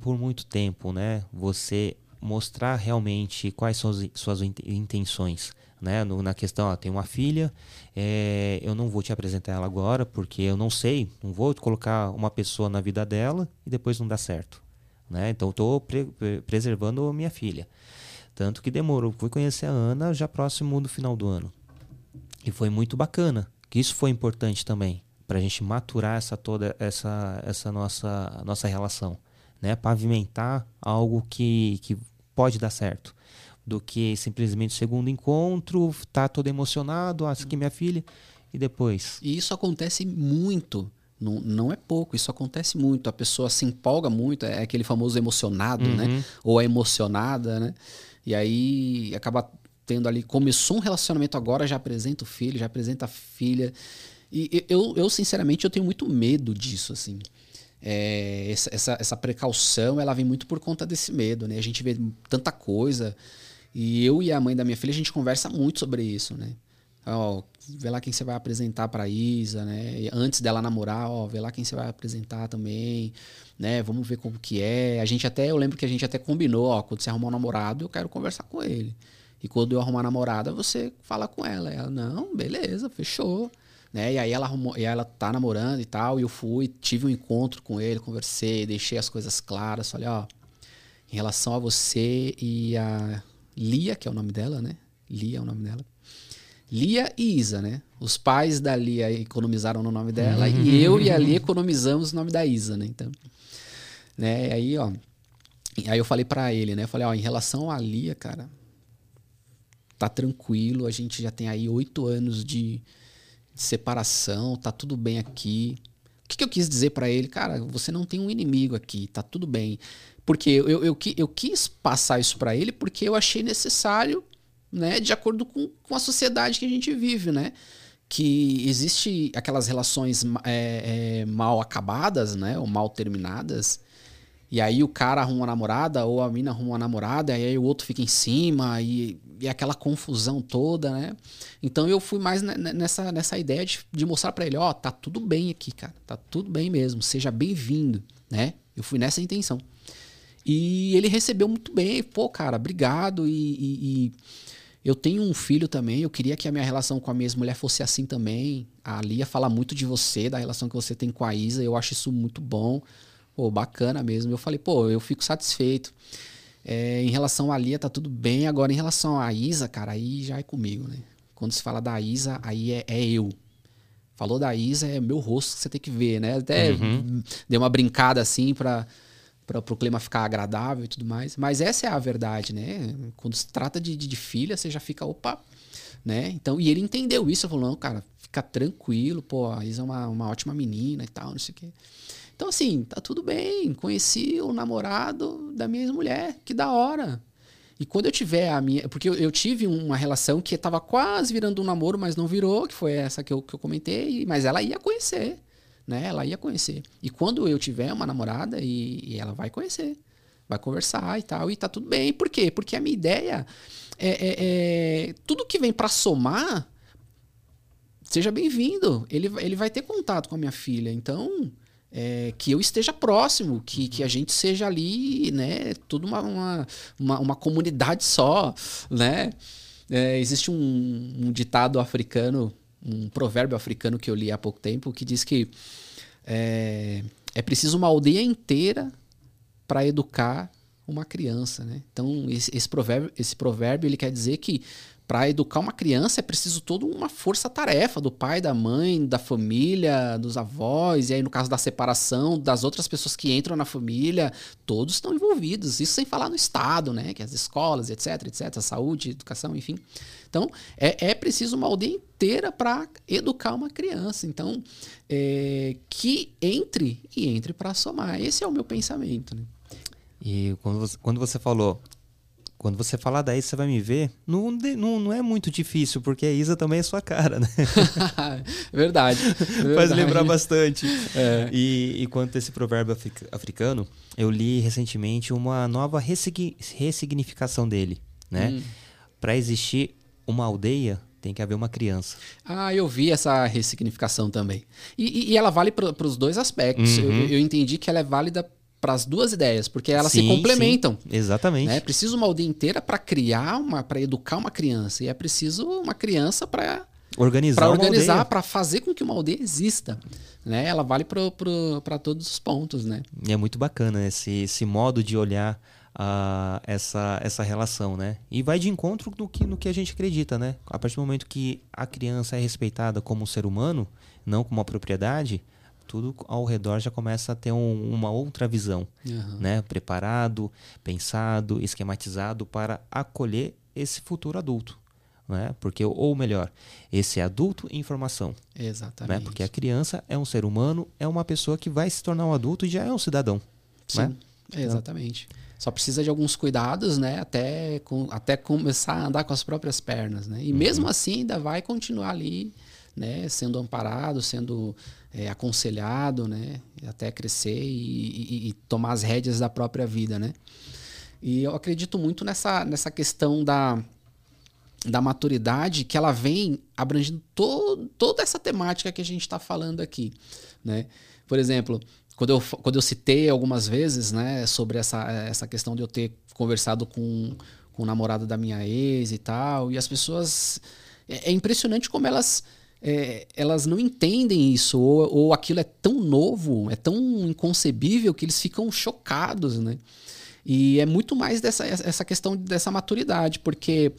S1: por muito tempo, né? Você mostrar realmente quais são as suas intenções né? No, na questão, ó, tem uma filha, é, eu não vou te apresentar ela agora porque eu não sei, não vou colocar uma pessoa na vida dela e depois não dá certo, né? Então estou pre preservando a minha filha. Tanto que demorou, fui conhecer a Ana já próximo do final do ano. E foi muito bacana, que isso foi importante também para a gente maturar essa toda essa essa nossa nossa relação, né? Pavimentar algo que que pode dar certo do que simplesmente segundo encontro, tá todo emocionado, ah, aqui é minha filha, e depois.
S2: E isso acontece muito. Não, não é pouco, isso acontece muito. A pessoa se empolga muito, é aquele famoso emocionado, né? uhum. né? Ou a emocionada, né? E aí acaba tendo ali, começou um relacionamento agora, já apresenta o filho, já apresenta a filha. E eu, eu sinceramente, eu tenho muito medo disso, assim. É, essa, essa, essa precaução, ela vem muito por conta desse medo, né? A gente vê tanta coisa e eu e a mãe da minha filha, a gente conversa muito sobre isso, né? Ó, vê lá quem você vai apresentar para Isa, né? E antes dela namorar, ó, vê lá quem você vai apresentar também, né? Vamos ver como que é. A gente até, eu lembro que a gente até combinou, ó, quando você arrumar um namorado, eu quero conversar com ele. E quando eu arrumar namorada, você fala com ela. Ela, não, beleza, fechou. Né? E aí ela arrumou, e ela tá namorando e tal, e eu fui, tive um encontro com ele, conversei, deixei as coisas claras, falei, ó, em relação a você e a Lia, que é o nome dela, né? Lia é o nome dela. Lia e Isa, né? Os pais da Lia economizaram no nome dela uhum. e eu e a Lia economizamos o nome da Isa, né? Então, né? Aí, ó. Aí eu falei para ele, né? Eu falei, ó, em relação a Lia, cara, tá tranquilo. A gente já tem aí oito anos de, de, separação, tá tudo bem aqui. O que, que eu quis dizer para ele? Cara, você não tem um inimigo aqui, tá tudo bem. Porque eu, eu, eu, eu quis passar isso para ele porque eu achei necessário né, de acordo com, com a sociedade que a gente vive, né? Que existe aquelas relações é, é, mal acabadas, né? Ou mal terminadas. E aí o cara arruma uma namorada, ou a mina arruma uma namorada, e aí o outro fica em cima, e, e aquela confusão toda, né? Então eu fui mais nessa, nessa ideia de, de mostrar para ele, ó, oh, tá tudo bem aqui, cara. Tá tudo bem mesmo, seja bem-vindo, né? Eu fui nessa intenção. E ele recebeu muito bem, pô, cara, obrigado, e, e, e eu tenho um filho também, eu queria que a minha relação com a minha ex-mulher fosse assim também. A Lia fala muito de você, da relação que você tem com a Isa, eu acho isso muito bom. Pô, bacana mesmo. Eu falei, pô, eu fico satisfeito. É, em relação à Lia, tá tudo bem. Agora, em relação à Isa, cara, aí já é comigo, né? Quando se fala da Isa, aí é, é eu. Falou da Isa, é meu rosto que você tem que ver, né? Até uhum. deu uma brincada assim pra para o clima ficar agradável e tudo mais. Mas essa é a verdade, né? Quando se trata de, de, de, filha, você já fica, opa, né? Então, e ele entendeu isso, falou, não, cara, fica tranquilo, pô, a Isa é uma, uma ótima menina e tal, não sei o quê. Então, assim, tá tudo bem. Conheci o namorado da minha ex-mulher, que da hora. E quando eu tiver a minha. Porque eu, eu tive uma relação que estava quase virando um namoro, mas não virou, que foi essa que eu, que eu comentei, mas ela ia conhecer né? Ela ia conhecer. E quando eu tiver uma namorada, e, e ela vai conhecer, vai conversar e tal, e tá tudo bem. Por quê? Porque a minha ideia é, é, é tudo que vem para somar, seja bem-vindo. Ele, ele vai ter contato com a minha filha. Então, é, que eu esteja próximo, que, que a gente seja ali, né? Tudo uma, uma, uma, uma comunidade só, né? É, existe um, um ditado africano um provérbio africano que eu li há pouco tempo que diz que é, é preciso uma aldeia inteira para educar uma criança, né? Então esse, esse, provérbio, esse provérbio ele quer dizer que para educar uma criança é preciso toda uma força-tarefa do pai, da mãe, da família, dos avós, e aí no caso da separação, das outras pessoas que entram na família, todos estão envolvidos. Isso sem falar no Estado, né? Que as escolas, etc, etc, saúde, educação, enfim. Então, é, é preciso uma aldeia inteira para educar uma criança. Então, é, que entre e entre para somar. Esse é o meu pensamento. Né?
S1: E quando você, quando você falou, quando você falar da Isa, você vai me ver, não, não, não é muito difícil, porque a Isa também é sua cara, né?
S2: verdade, verdade.
S1: Faz lembrar bastante. É. E, e quanto a esse provérbio africano, eu li recentemente uma nova ressignificação dele, né? Hum. Para existir uma aldeia, tem que haver uma criança.
S2: Ah, eu vi essa ressignificação também. E, e ela vale para os dois aspectos. Uhum. Eu, eu, entendi que ela é válida para as duas ideias, porque elas sim, se complementam.
S1: Sim, exatamente.
S2: É preciso uma aldeia inteira para criar uma, para educar uma criança e é preciso uma criança para
S1: organizar,
S2: para organizar, para fazer com que uma aldeia exista, né? Ela vale para todos os pontos, né?
S1: E é muito bacana esse, esse modo de olhar uh, essa, essa relação, né? E vai de encontro no que, no que a gente acredita, né? A partir do momento que a criança é respeitada como um ser humano, não como uma propriedade, tudo ao redor já começa a ter um, uma outra visão, uhum. né? Preparado, pensado, esquematizado para acolher esse futuro adulto. Né? Porque, ou melhor, esse adulto em formação.
S2: Exatamente.
S1: Né? Porque a criança é um ser humano, é uma pessoa que vai se tornar um adulto e já é um cidadão. Sim, né?
S2: exatamente. Só precisa de alguns cuidados, né? Até, com, até começar a andar com as próprias pernas, né? E uhum. mesmo assim ainda vai continuar ali, né? Sendo amparado, sendo é, aconselhado, né? Até crescer e, e, e, tomar as rédeas da própria vida, né? E eu acredito muito nessa, nessa questão da, da maturidade que ela vem abrangendo todo, toda essa temática que a gente está falando aqui, né? Por exemplo, quando eu, quando eu citei algumas vezes, né, sobre essa, essa questão de eu ter conversado com, com o namorado da minha ex e tal, e as pessoas. É, é impressionante como elas. É, elas não entendem isso, ou, ou aquilo é tão novo, é tão inconcebível que eles ficam chocados, né? E é muito mais dessa essa questão dessa maturidade, porque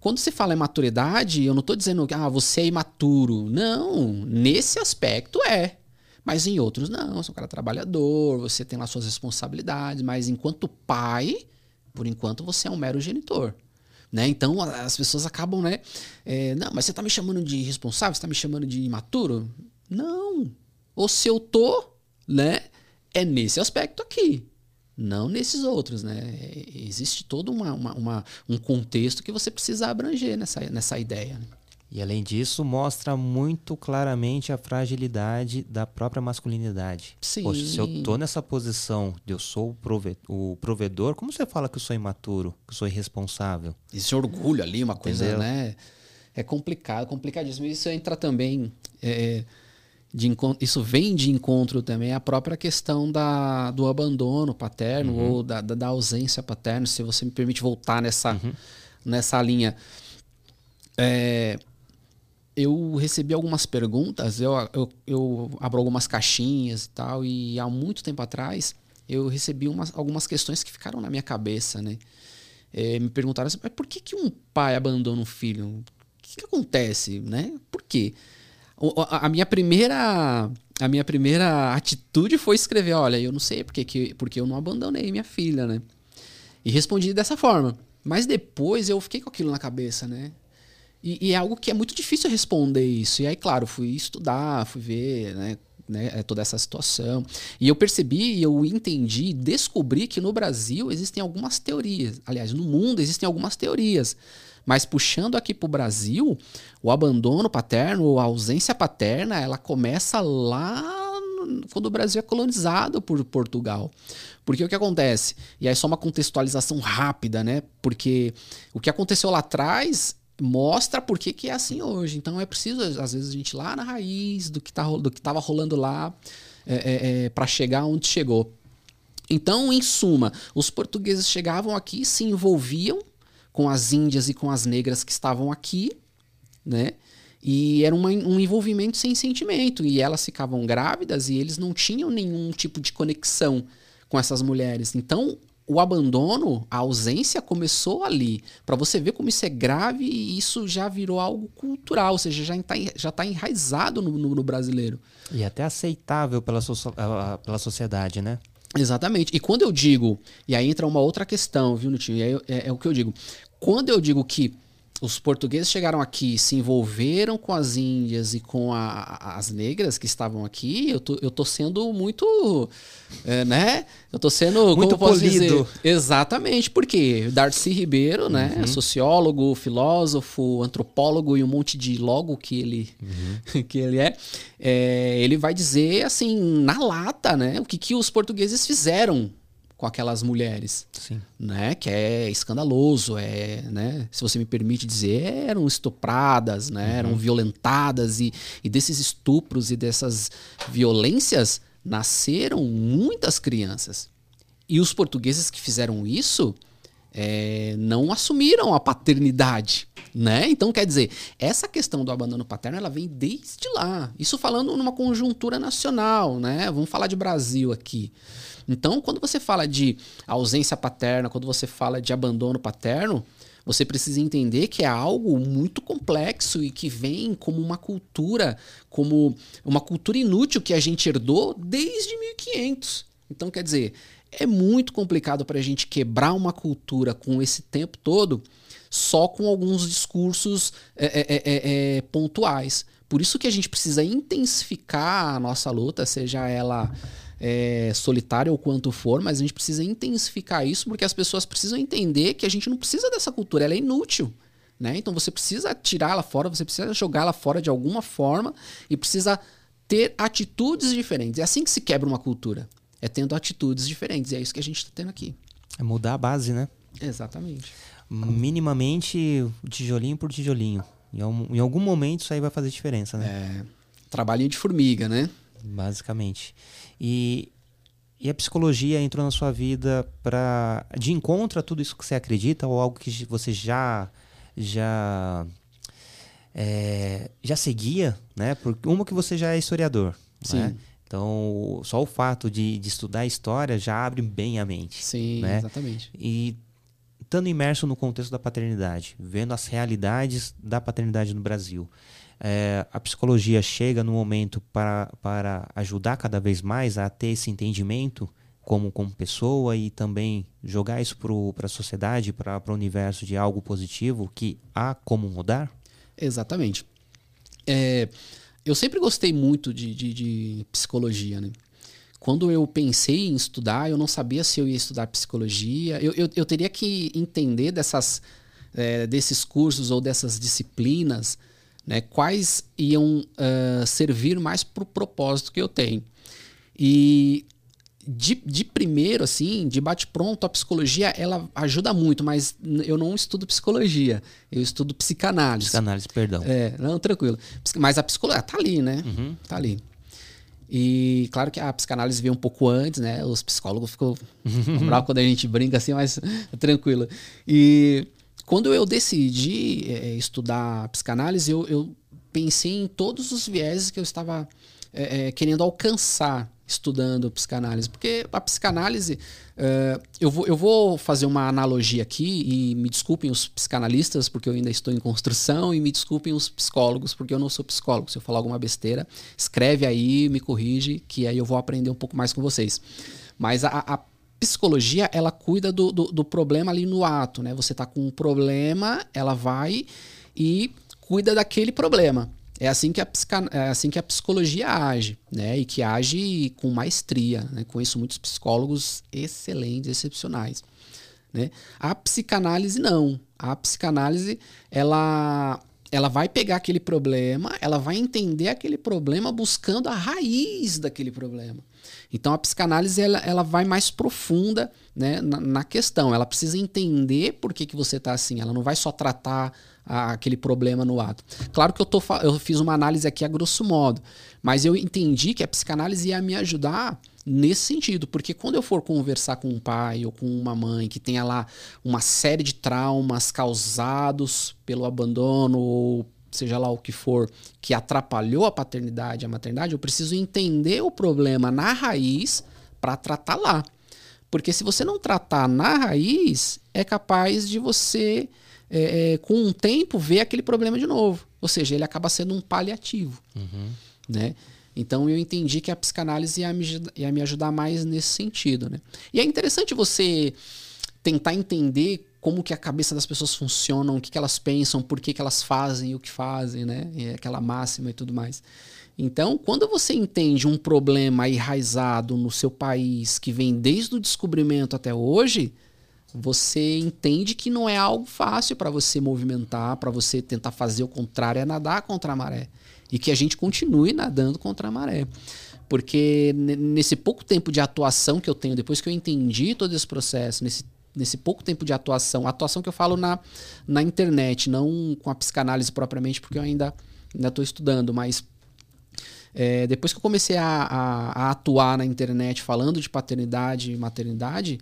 S2: quando se fala em maturidade, eu não estou dizendo que ah, você é imaturo. Não, nesse aspecto é. Mas em outros não, você é um cara trabalhador, você tem lá suas responsabilidades, mas enquanto pai, por enquanto você é um mero genitor. Né? Então as pessoas acabam, né? É, não, mas você está me chamando de irresponsável, você está me chamando de imaturo? Não. Ou se eu tô, né? É nesse aspecto aqui. Não nesses outros, né? Existe todo uma, uma, uma, um contexto que você precisa abranger nessa, nessa ideia. Né?
S1: E além disso, mostra muito claramente a fragilidade da própria masculinidade.
S2: Sim.
S1: Poxa, se eu tô nessa posição de eu sou o, provedor, como você fala que eu sou imaturo, que eu sou irresponsável?
S2: Esse orgulho ali, uma coisa, Entendeu? né? É complicado, complicadíssimo. Isso entra também. É, de, isso vem de encontro também a própria questão da, do abandono paterno uhum. ou da, da, da, ausência paterna, se você me permite voltar nessa, uhum. nessa linha. É, eu recebi algumas perguntas, eu, eu, eu, abro algumas caixinhas e tal, e há muito tempo atrás eu recebi umas, algumas questões que ficaram na minha cabeça, né? É, me perguntaram assim, mas por que, que um pai abandona um filho? O que, que acontece, né? Por quê? A, a, minha primeira a minha primeira atitude foi escrever, olha, eu não sei porque, que, porque eu não abandonei minha filha, né? E respondi dessa forma. Mas depois eu fiquei com aquilo na cabeça, né? E, e, é algo que é muito difícil responder isso. E aí, claro, fui estudar, fui ver, né, né, é toda essa situação. E eu percebi, eu entendi, descobri que no Brasil existem algumas teorias. Aliás, no mundo existem algumas teorias. Mas puxando aqui para o Brasil, o abandono paterno, a ausência paterna, ela começa lá quando o Brasil é colonizado por Portugal. Porque o que acontece? E aí só uma contextualização rápida, né? Porque o que aconteceu lá atrás mostra por que, que é assim hoje. Então é preciso, às vezes, a gente ir lá na raiz do que tá, do que estava rolando lá é, é, é para chegar onde chegou. Então, em suma, os portugueses chegavam aqui, se envolviam com as índias e com as negras que estavam aqui, né? E era uma, um envolvimento sem sentimento. E elas ficavam grávidas e eles não tinham nenhum tipo de conexão com essas mulheres. Então, o abandono, a ausência começou ali. Para você ver como isso é grave e isso já virou algo cultural, ou seja, já está já tá enraizado no, no, no, brasileiro.
S1: E até aceitável pela, so, pela sociedade, né?
S2: Exatamente. E quando eu digo, e aí entra uma outra questão, viu, Nutinho? E aí é, é o que eu digo. Quando eu digo que os portugueses chegaram aqui, se envolveram com as índias e com a, as negras que estavam aqui, eu tô, eu tô sendo muito, é, né? Eu tô sendo,
S1: muito polido.
S2: Exatamente, porque Darcy Ribeiro, né? Uhum. Sociólogo, filósofo, antropólogo e um monte de logo que ele, uhum. que ele é, é, ele vai dizer, assim, na lata, né? O que, que os portugueses fizeram com aquelas mulheres,
S1: Sim.
S2: né? Que é escandaloso, é, né? Se você me permite dizer, eram estupradas, né? Uhum. Eram violentadas e, e desses estupros e dessas violências nasceram muitas crianças. E os portugueses que fizeram isso é, não assumiram a paternidade, né? Então, quer dizer, essa questão do abandono paterno, ela vem desde lá. Isso falando numa conjuntura nacional, né? Vamos falar de Brasil aqui. Então, quando você fala de ausência paterna, quando você fala de abandono paterno, você precisa entender que é algo muito complexo e que vem como uma cultura, como uma cultura inútil que a gente herdou desde 1500. Então, quer dizer, é muito complicado para a gente quebrar uma cultura com esse tempo todo só com alguns discursos é, é, é, é, é pontuais. Por isso que a gente precisa intensificar a nossa luta, seja ela é, solitária ou quanto for, mas a gente precisa intensificar isso porque as pessoas precisam entender que a gente não precisa dessa cultura, ela é inútil. Né? Então você precisa tirá-la fora, você precisa jogá-la fora de alguma forma e precisa ter atitudes diferentes. É assim que se quebra uma cultura. É tendo atitudes diferentes. E é isso que a gente está tendo aqui.
S1: É mudar a base, né?
S2: Exatamente.
S1: Minimamente, tijolinho por tijolinho. Em algum momento isso aí vai fazer diferença, né?
S2: É. Trabalhinho de formiga, né?
S1: Basicamente. E, e a psicologia entrou na sua vida para de encontro a tudo isso que você acredita ou algo que você já já é, já seguia, né? Porque uma que você já é historiador,
S2: Sim.
S1: Né? Então, só o fato de, de estudar história já abre bem a mente.
S2: Sim,
S1: né?
S2: exatamente.
S1: E estando imerso no contexto da paternidade, vendo as realidades da paternidade no Brasil, é, a psicologia chega no momento para, para ajudar cada vez mais a ter esse entendimento como, como pessoa e também jogar isso para a sociedade, para o universo de algo positivo que há como mudar?
S2: Exatamente. É, eu sempre gostei muito de, de, de, psicologia, né? Quando eu pensei em estudar, eu não sabia se eu ia estudar psicologia. Eu, eu, eu teria que entender dessas, é, desses cursos ou dessas disciplinas, né, quais iam uh, servir mais para o propósito que eu tenho. E de, de primeiro, assim, de bate-pronto, a psicologia ela ajuda muito, mas eu não estudo psicologia, eu estudo psicanálise.
S1: Psicanálise, perdão.
S2: É, não, tranquilo. Mas a psicologia tá ali, né? Uhum. Tá ali. E claro que a psicanálise veio um pouco antes, né? Os psicólogos ficam bravos quando a gente brinca assim, mas tranquilo. E quando eu decidi é, estudar psicanálise, eu, eu, pensei em todos os vieses que eu estava é, é, querendo alcançar estudando psicanálise. Porque a psicanálise, uh, eu, vou, eu vou fazer uma analogia aqui, e me desculpem os psicanalistas, porque eu ainda estou em construção, e me desculpem os psicólogos, porque eu não sou psicólogo. Se eu falar alguma besteira, escreve aí, me corrige, que aí eu vou aprender um pouco mais com vocês. Mas a, a psicologia, ela cuida do, do, do, problema ali no ato, né? Você tá com um problema, ela vai e cuida daquele problema. É assim que a, é assim que a psicologia age, né? E que age com maestria. Né? Conheço muitos psicólogos excelentes, excepcionais. Né? A psicanálise não. A psicanálise ela ela vai pegar aquele problema, ela vai entender aquele problema buscando a raiz daquele problema. Então a psicanálise ela, ela vai mais profunda né, na, na questão. Ela precisa entender por que, que você está assim. Ela não vai só tratar a, aquele problema no ato. Claro que eu, tô, eu fiz uma análise aqui a grosso modo, mas eu entendi que a psicanálise ia me ajudar nesse sentido, porque quando eu for conversar com um pai ou com uma mãe que tenha lá uma série de traumas causados pelo abandono ou seja lá o que for, que atrapalhou a paternidade, a maternidade, eu preciso entender o problema na raiz para tratar lá. Porque se você não tratar na raiz, é capaz de você, é, é, com um tempo, ver aquele problema de novo. Ou seja, ele acaba sendo um paliativo. Uhum. Né? Então eu entendi que a psicanálise ia me, ia me ajudar mais nesse sentido. Né? E é interessante você tentar entender como que a cabeça das pessoas funciona, o que, que elas pensam, por que, que elas fazem o que fazem, né? E aquela máxima e tudo mais. Então, quando você entende um problema enraizado no seu país, que vem desde o descobrimento até hoje, você entende que não é algo fácil para você movimentar, para você tentar fazer o contrário, é nadar contra a maré. E que a gente continue nadando contra a maré. Porque nesse pouco tempo de atuação que eu tenho, depois que eu entendi todo esse processo, nesse nesse pouco tempo de atuação, atuação que eu falo na, na internet, não com a psicanálise propriamente, porque eu ainda estou estudando, mas é, depois que eu comecei a, a, a, atuar na internet falando de paternidade e maternidade,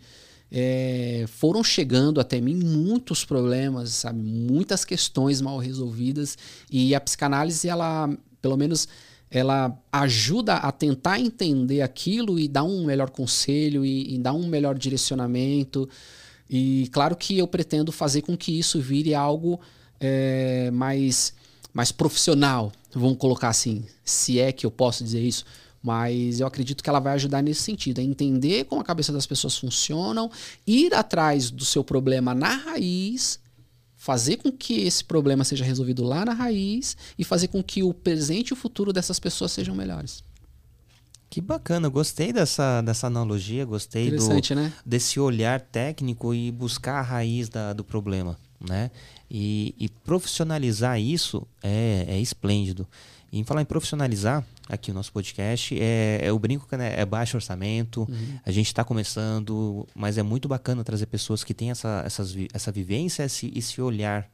S2: é, foram chegando até mim muitos problemas, sabe, muitas questões mal resolvidas e a psicanálise ela, pelo menos ela ajuda a tentar entender aquilo e dar um melhor conselho e, e dar um melhor direcionamento e claro que eu pretendo fazer com que isso vire algo é, mais, mais profissional, vamos colocar assim, se é que eu posso dizer isso. Mas eu acredito que ela vai ajudar nesse sentido, a entender como a cabeça das pessoas funcionam, ir atrás do seu problema na raiz, fazer com que esse problema seja resolvido lá na raiz e fazer com que o presente e o futuro dessas pessoas sejam melhores.
S1: Que bacana, gostei dessa, dessa analogia, gostei do,
S2: né?
S1: desse olhar técnico e buscar a raiz da, do problema, né? E, e profissionalizar isso é, é esplêndido. E em falar em profissionalizar, aqui o nosso podcast, é, é o brinco que né, é baixo orçamento, uhum. a gente está começando, mas é muito bacana trazer pessoas que têm essa, essas, essa vivência esse, esse olhar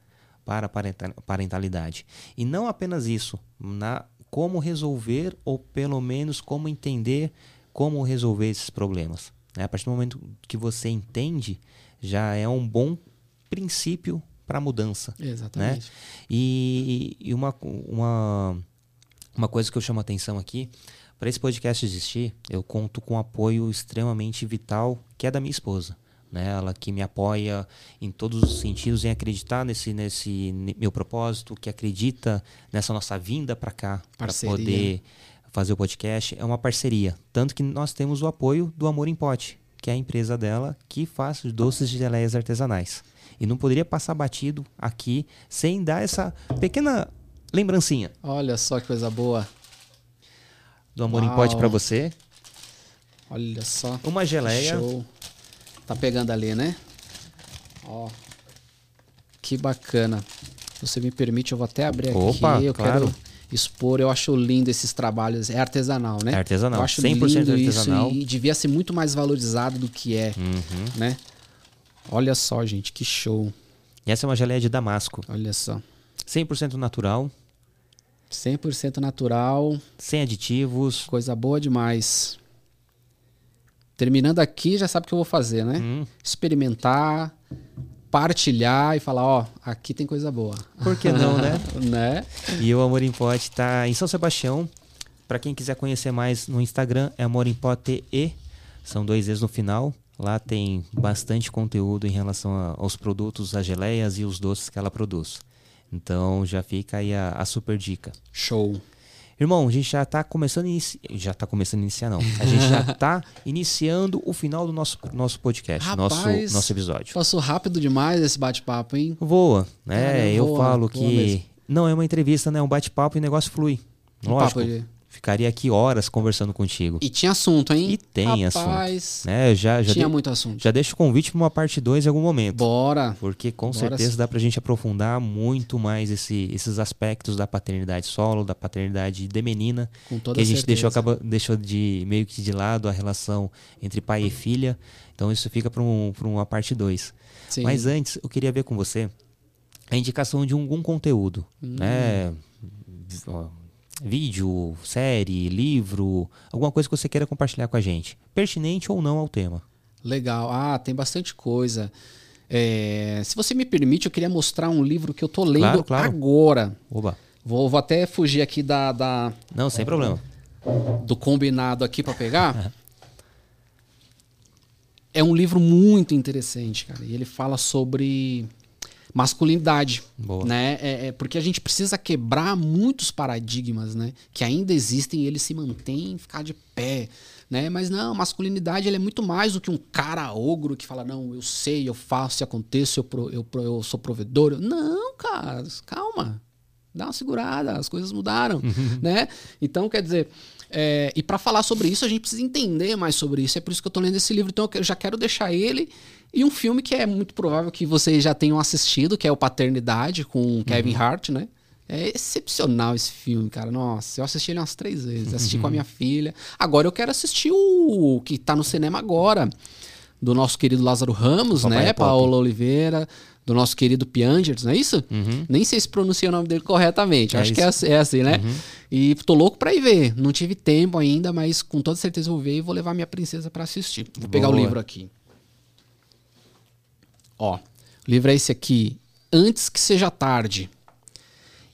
S1: para a parentalidade. E não apenas isso, na como resolver ou pelo menos como entender como resolver esses problemas. Né? A partir do momento que você entende, já é um bom princípio para a mudança.
S2: Né? Exatamente.
S1: Né? E, e, uma, uma, uma coisa que eu chamo a atenção aqui, Para esse podcast existir, eu conto com um apoio extremamente vital, que é da minha esposa. Né? Ela que me apoia em todos os sentidos, em acreditar nesse, nesse meu propósito, que acredita nessa nossa vinda para cá, para poder fazer o podcast. É uma parceria. Tanto que nós temos o apoio do Amor em Pote, que é a empresa dela que faz doces de geleias artesanais. E não poderia passar batido aqui sem dar essa pequena lembrancinha.
S2: Olha só que coisa boa
S1: do Amor Uau. em Pote para você.
S2: Olha só.
S1: Uma geleia.
S2: Show. Tá pegando ali, né? Ó. Que bacana. Se você me permite, eu vou até abrir
S1: Opa,
S2: aqui.
S1: Eu claro. quero
S2: expor. Eu acho lindo esses trabalhos. É artesanal, né? É
S1: artesanal.
S2: Eu acho
S1: 100% lindo artesanal.
S2: Isso e devia ser muito mais valorizado do que é,
S1: uhum.
S2: né? Olha só, gente, que show.
S1: E essa é uma geleia de damasco.
S2: Olha só.
S1: 100% natural.
S2: 100% natural.
S1: Sem aditivos.
S2: Coisa boa demais. Terminando aqui, já sabe o que eu vou fazer, né?
S1: Hum.
S2: Experimentar, partilhar e falar, ó, aqui tem coisa boa.
S1: Por que não, né?
S2: né?
S1: E o Amor em Pote tá em São Sebastião. Para quem quiser conhecer mais no Instagram, é Amor em Pote E. São dois E's no final. Lá tem bastante conteúdo em relação aos produtos, as geleias e os doces que ela produz. Então já fica aí a, a super dica.
S2: Show.
S1: Irmão, a gente já está começando a iniciar. Já está começando a iniciar, não. A gente já está iniciando o final do nosso, nosso podcast,
S2: Rapaz,
S1: nosso, nosso episódio.
S2: Passou rápido demais esse bate-papo, hein?
S1: Voa, né? Eu voa, falo voa que. Mesmo. Não é uma entrevista, né? É um bate-papo e o negócio flui. Lógico. De... Ficaria aqui horas conversando contigo.
S2: E tinha assunto, hein?
S1: E tem Rapaz, assunto. Né? Já, já
S2: tinha de... muito assunto.
S1: Já deixo o convite para uma parte 2 em algum momento.
S2: Bora.
S1: Porque com
S2: Bora
S1: certeza
S2: sim.
S1: dá pra gente aprofundar muito mais esse, esses aspectos da paternidade solo, da paternidade de menina.
S2: Com toda
S1: que a gente
S2: certeza.
S1: deixou, acaba, deixou de meio que de lado a relação entre pai e filha. Então isso fica para um, uma parte 2. Mas antes, eu queria ver com você a indicação de algum conteúdo.
S2: Hum.
S1: Né? Vídeo, série, livro, alguma coisa que você queira compartilhar com a gente, pertinente ou não ao tema.
S2: Legal. Ah, tem bastante coisa. É, se você me permite, eu queria mostrar um livro que eu tô lendo
S1: claro, claro.
S2: agora.
S1: Oba.
S2: Vou, vou até fugir aqui da. da
S1: não, sem é, problema.
S2: Do combinado aqui para pegar. é um livro muito interessante, cara. E ele fala sobre masculinidade,
S1: Boa.
S2: né? É, é, porque a gente precisa quebrar muitos paradigmas, né? Que ainda existem e eles se mantêm, ficar de pé, né? Mas não, masculinidade ele é muito mais do que um cara ogro que fala não, eu sei, eu faço, aconteço, eu, pro, eu, pro, eu sou provedor. Não, cara, calma, dá uma segurada, as coisas mudaram, né? Então, quer dizer, é, e para falar sobre isso, a gente precisa entender mais sobre isso. É por isso que eu estou lendo esse livro. Então, eu já quero deixar ele e um filme que é muito provável que vocês já tenham assistido, que é o Paternidade, com Kevin uhum. Hart, né? É excepcional esse filme, cara. Nossa, eu assisti ele umas três vezes. Assisti com a minha filha. Agora eu quero assistir o que tá no cinema agora. Do nosso querido Lázaro Ramos, Papai né? É Paola Oliveira. Do nosso querido Piangers, não é isso?
S1: Uhum.
S2: Nem sei se pronuncia o nome dele corretamente.
S1: É
S2: Acho
S1: isso.
S2: que é, assim, é assim, né?
S1: Uhum.
S2: E tô louco pra ir ver. Não tive tempo ainda, mas com toda certeza vou ver e vou levar minha princesa para assistir. Vou pegar
S1: Boa.
S2: o livro aqui. Ó, o livro é esse aqui, Antes que Seja Tarde.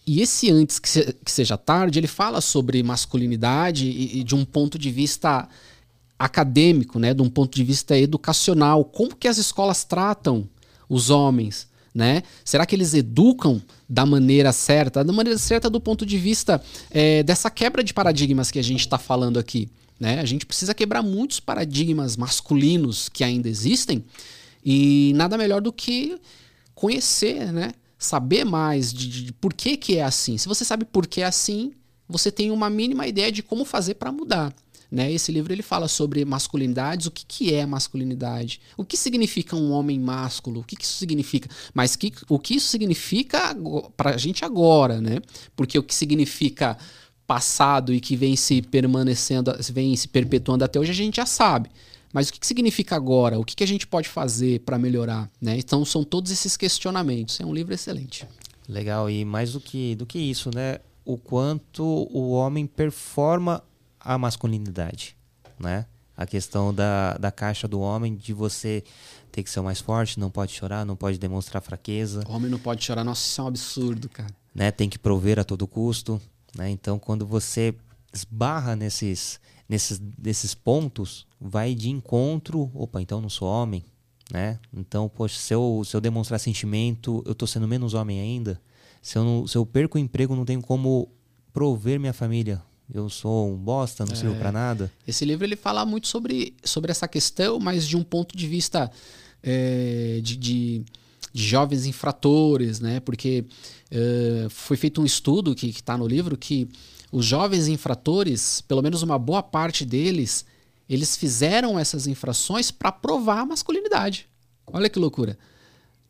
S2: E esse Antes que, se, que Seja Tarde, ele fala sobre masculinidade e, e, de um ponto de vista acadêmico, né, de um ponto de vista educacional. Como que as escolas tratam os homens, né? Será que eles educam da maneira certa? Da maneira certa do ponto de vista é, dessa quebra de paradigmas que a gente está falando aqui. Né? A gente precisa quebrar muitos paradigmas masculinos que ainda existem e nada melhor do que conhecer, né? Saber mais de, de, de, por que, que é assim. Se você sabe por que é assim, você tem uma mínima ideia de como fazer para mudar. Né? Esse livro ele fala sobre masculinidades, o que, que é masculinidade, o que significa um homem másculo, o que, que isso significa, mas que, o que isso significa para a gente agora, né? Porque o que significa passado e que vem se permanecendo, vem se perpetuando até hoje, a gente já sabe. Mas o que, que significa agora? O que, que a gente pode fazer para melhorar? Né? Então são todos esses questionamentos. É um livro excelente.
S1: Legal, e mais do que, do que isso, né? O quanto o homem performa a masculinidade, né? A questão da, da caixa do homem, de você ter que ser o mais forte, não pode chorar, não pode demonstrar fraqueza.
S2: O homem não pode chorar, nossa, isso é um absurdo, cara.
S1: Né? Tem que prover a todo custo, né? Então, quando você esbarra nesses, nesses, nesses pontos, vai de encontro. Opa, então não sou homem, né? Então, poxa, se eu, se eu demonstrar sentimento, eu tô sendo menos homem ainda. Se eu, não, se eu perco o emprego, não tenho como prover minha família. Eu sou um bosta, não é. sirvo para nada.
S2: Esse livro ele fala muito sobre, sobre essa questão, mas de um ponto de vista é, de, de, de, jovens infratores, né? Porque é, foi feito um estudo que está no livro que os jovens infratores, pelo menos uma boa parte deles, eles fizeram essas infrações para provar a masculinidade. Olha que loucura.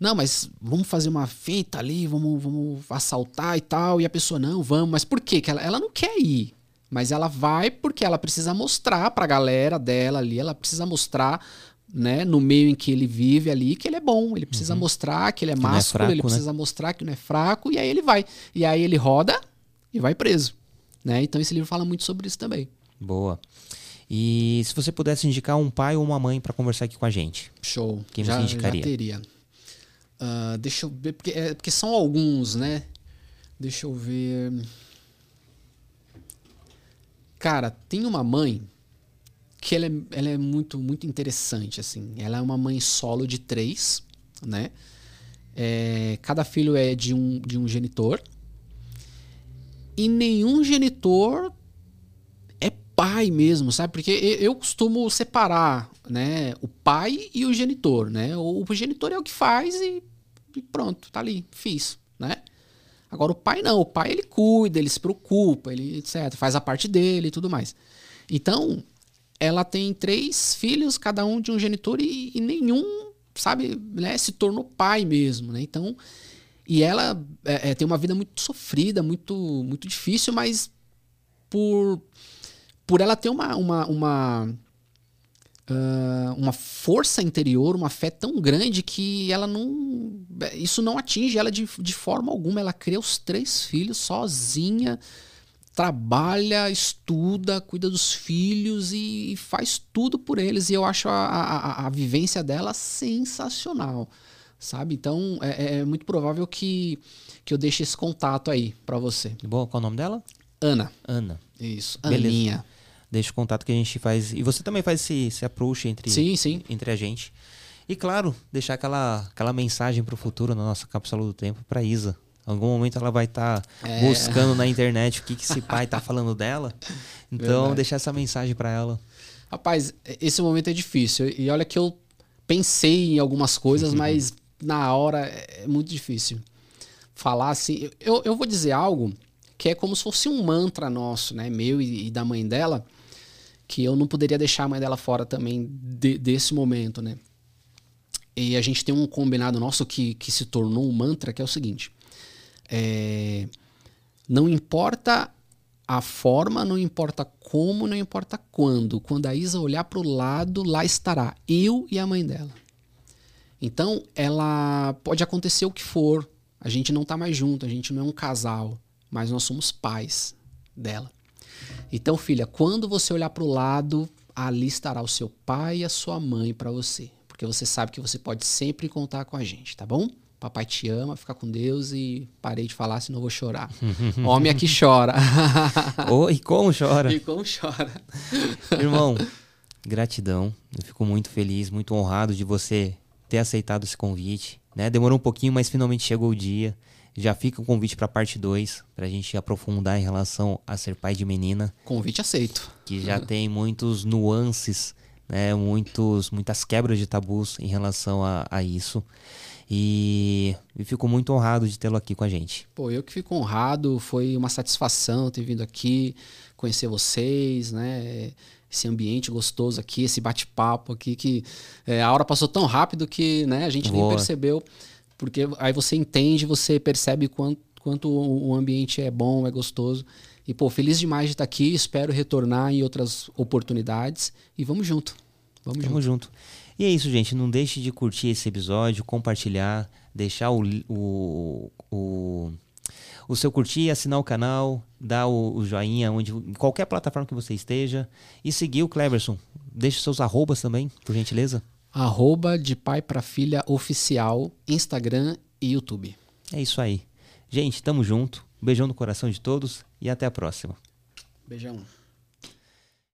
S2: Não, mas vamos fazer uma feita ali, vamos, vamos assaltar e tal. E a pessoa, não, vamos. Mas por quê? Que ela, ela não quer ir. Mas ela vai porque ela precisa mostrar para a galera dela ali, ela precisa mostrar né, no meio em que ele vive ali, que ele é bom. Ele precisa uhum. mostrar que ele é que másculo, é fraco, ele né? precisa mostrar que não é fraco, e aí ele vai. E aí ele roda e vai preso. Né? Então esse livro fala muito sobre isso também.
S1: Boa. E se você pudesse indicar um pai ou uma mãe para conversar aqui com a gente?
S2: Show. Quem já, você indicaria? Já teria. Uh, deixa eu ver, porque, é, porque são alguns, né? Deixa eu ver. Cara, tem uma mãe que ela é, ela é muito, muito interessante, assim. Ela é uma mãe solo de três, né? É, cada filho é de um, de um genitor. E nenhum genitor é pai mesmo, sabe? Porque eu costumo separar, né? O pai e o genitor, né? O, genitor é o que faz e e pronto, tá ali, fiz, né? Agora o pai não, o pai ele cuida, ele se preocupa, ele etc, faz a parte dele e tudo mais. Então, ela tem três filhos, cada um de um genitor e, e nenhum, sabe, né, se tornou pai mesmo, né? Então, e ela é, é, tem uma vida muito sofrida, muito muito difícil, mas por por ela ter uma, uma, uma uh, uma força interior, uma fé tão grande que ela não. Isso não atinge ela de, de forma alguma. Ela cria os três filhos sozinha, trabalha, estuda, cuida dos filhos e, e faz tudo por eles. E eu acho a, a, a vivência dela sensacional. Sabe? Então é, é, muito provável que, que eu deixe esse contato aí para você.
S1: Bom, qual é o nome dela?
S2: Ana.
S1: Ana.
S2: Isso, Beleza. Aninha
S1: deixa o contato que a gente faz. E você também faz esse, esse approach entre,
S2: sim, sim.
S1: entre a gente. E claro, deixar aquela, aquela mensagem para o futuro na nossa cápsula do tempo para Isa. Em algum momento ela vai estar tá é. buscando na internet o que, que esse pai está falando dela. Então, Verdade. deixar essa mensagem para ela.
S2: Rapaz, esse momento é difícil. E olha que eu pensei em algumas coisas, mas na hora é muito difícil. Falar assim. Eu, eu vou dizer algo que é como se fosse um mantra nosso, né? Meu e, e da mãe dela que eu não poderia deixar a mãe dela fora também de, desse momento, né? E a gente tem um combinado nosso que, que se tornou um mantra, que é o seguinte: é, não importa a forma, não importa como, não importa quando. Quando a Isa olhar para o lado, lá estará eu e a mãe dela. Então, ela pode acontecer o que for. A gente não está mais junto, a gente não é um casal, mas nós somos pais dela. Então, filha, quando você olhar para o lado, ali estará o seu pai e a sua mãe para você. Porque você sabe que você pode sempre contar com a gente, tá bom? Papai te ama, fica com Deus e parei de falar, senão eu vou chorar. Homem aqui chora.
S1: oh, e como chora.
S2: E como chora.
S1: Irmão, gratidão. Eu fico muito feliz, muito honrado de você ter aceitado esse convite. Né? Demorou um pouquinho, mas finalmente chegou o dia. Já fica o convite para a parte 2, para a gente aprofundar em relação a ser pai de menina.
S2: Convite aceito.
S1: Que já uhum. tem muitos nuances, né? muitos, muitas quebras de tabus em relação a, a isso. E, e fico muito honrado de tê-lo aqui com a gente.
S2: Pô, eu que fico honrado, foi uma satisfação ter vindo aqui, conhecer vocês, né? Esse ambiente gostoso aqui, esse bate-papo aqui, que é, a hora passou tão rápido que né, a gente Boa. nem percebeu porque aí você entende, você percebe quanto, quanto o ambiente é bom, é gostoso. E, pô, feliz demais de estar aqui, espero retornar em outras oportunidades e vamos junto.
S1: Vamos, vamos junto. junto. E é isso, gente. Não deixe de curtir esse episódio, compartilhar, deixar o, o, o, o seu curtir, assinar o canal, dar o, o, joinha onde, em qualquer plataforma que você esteja e seguir o Cleverson. Deixe seus arrobas também, por gentileza
S2: arroba de pai para filha oficial, Instagram e YouTube.
S1: É isso aí. Gente, tamo junto. Beijão no coração de todos e até a próxima.
S2: Beijão.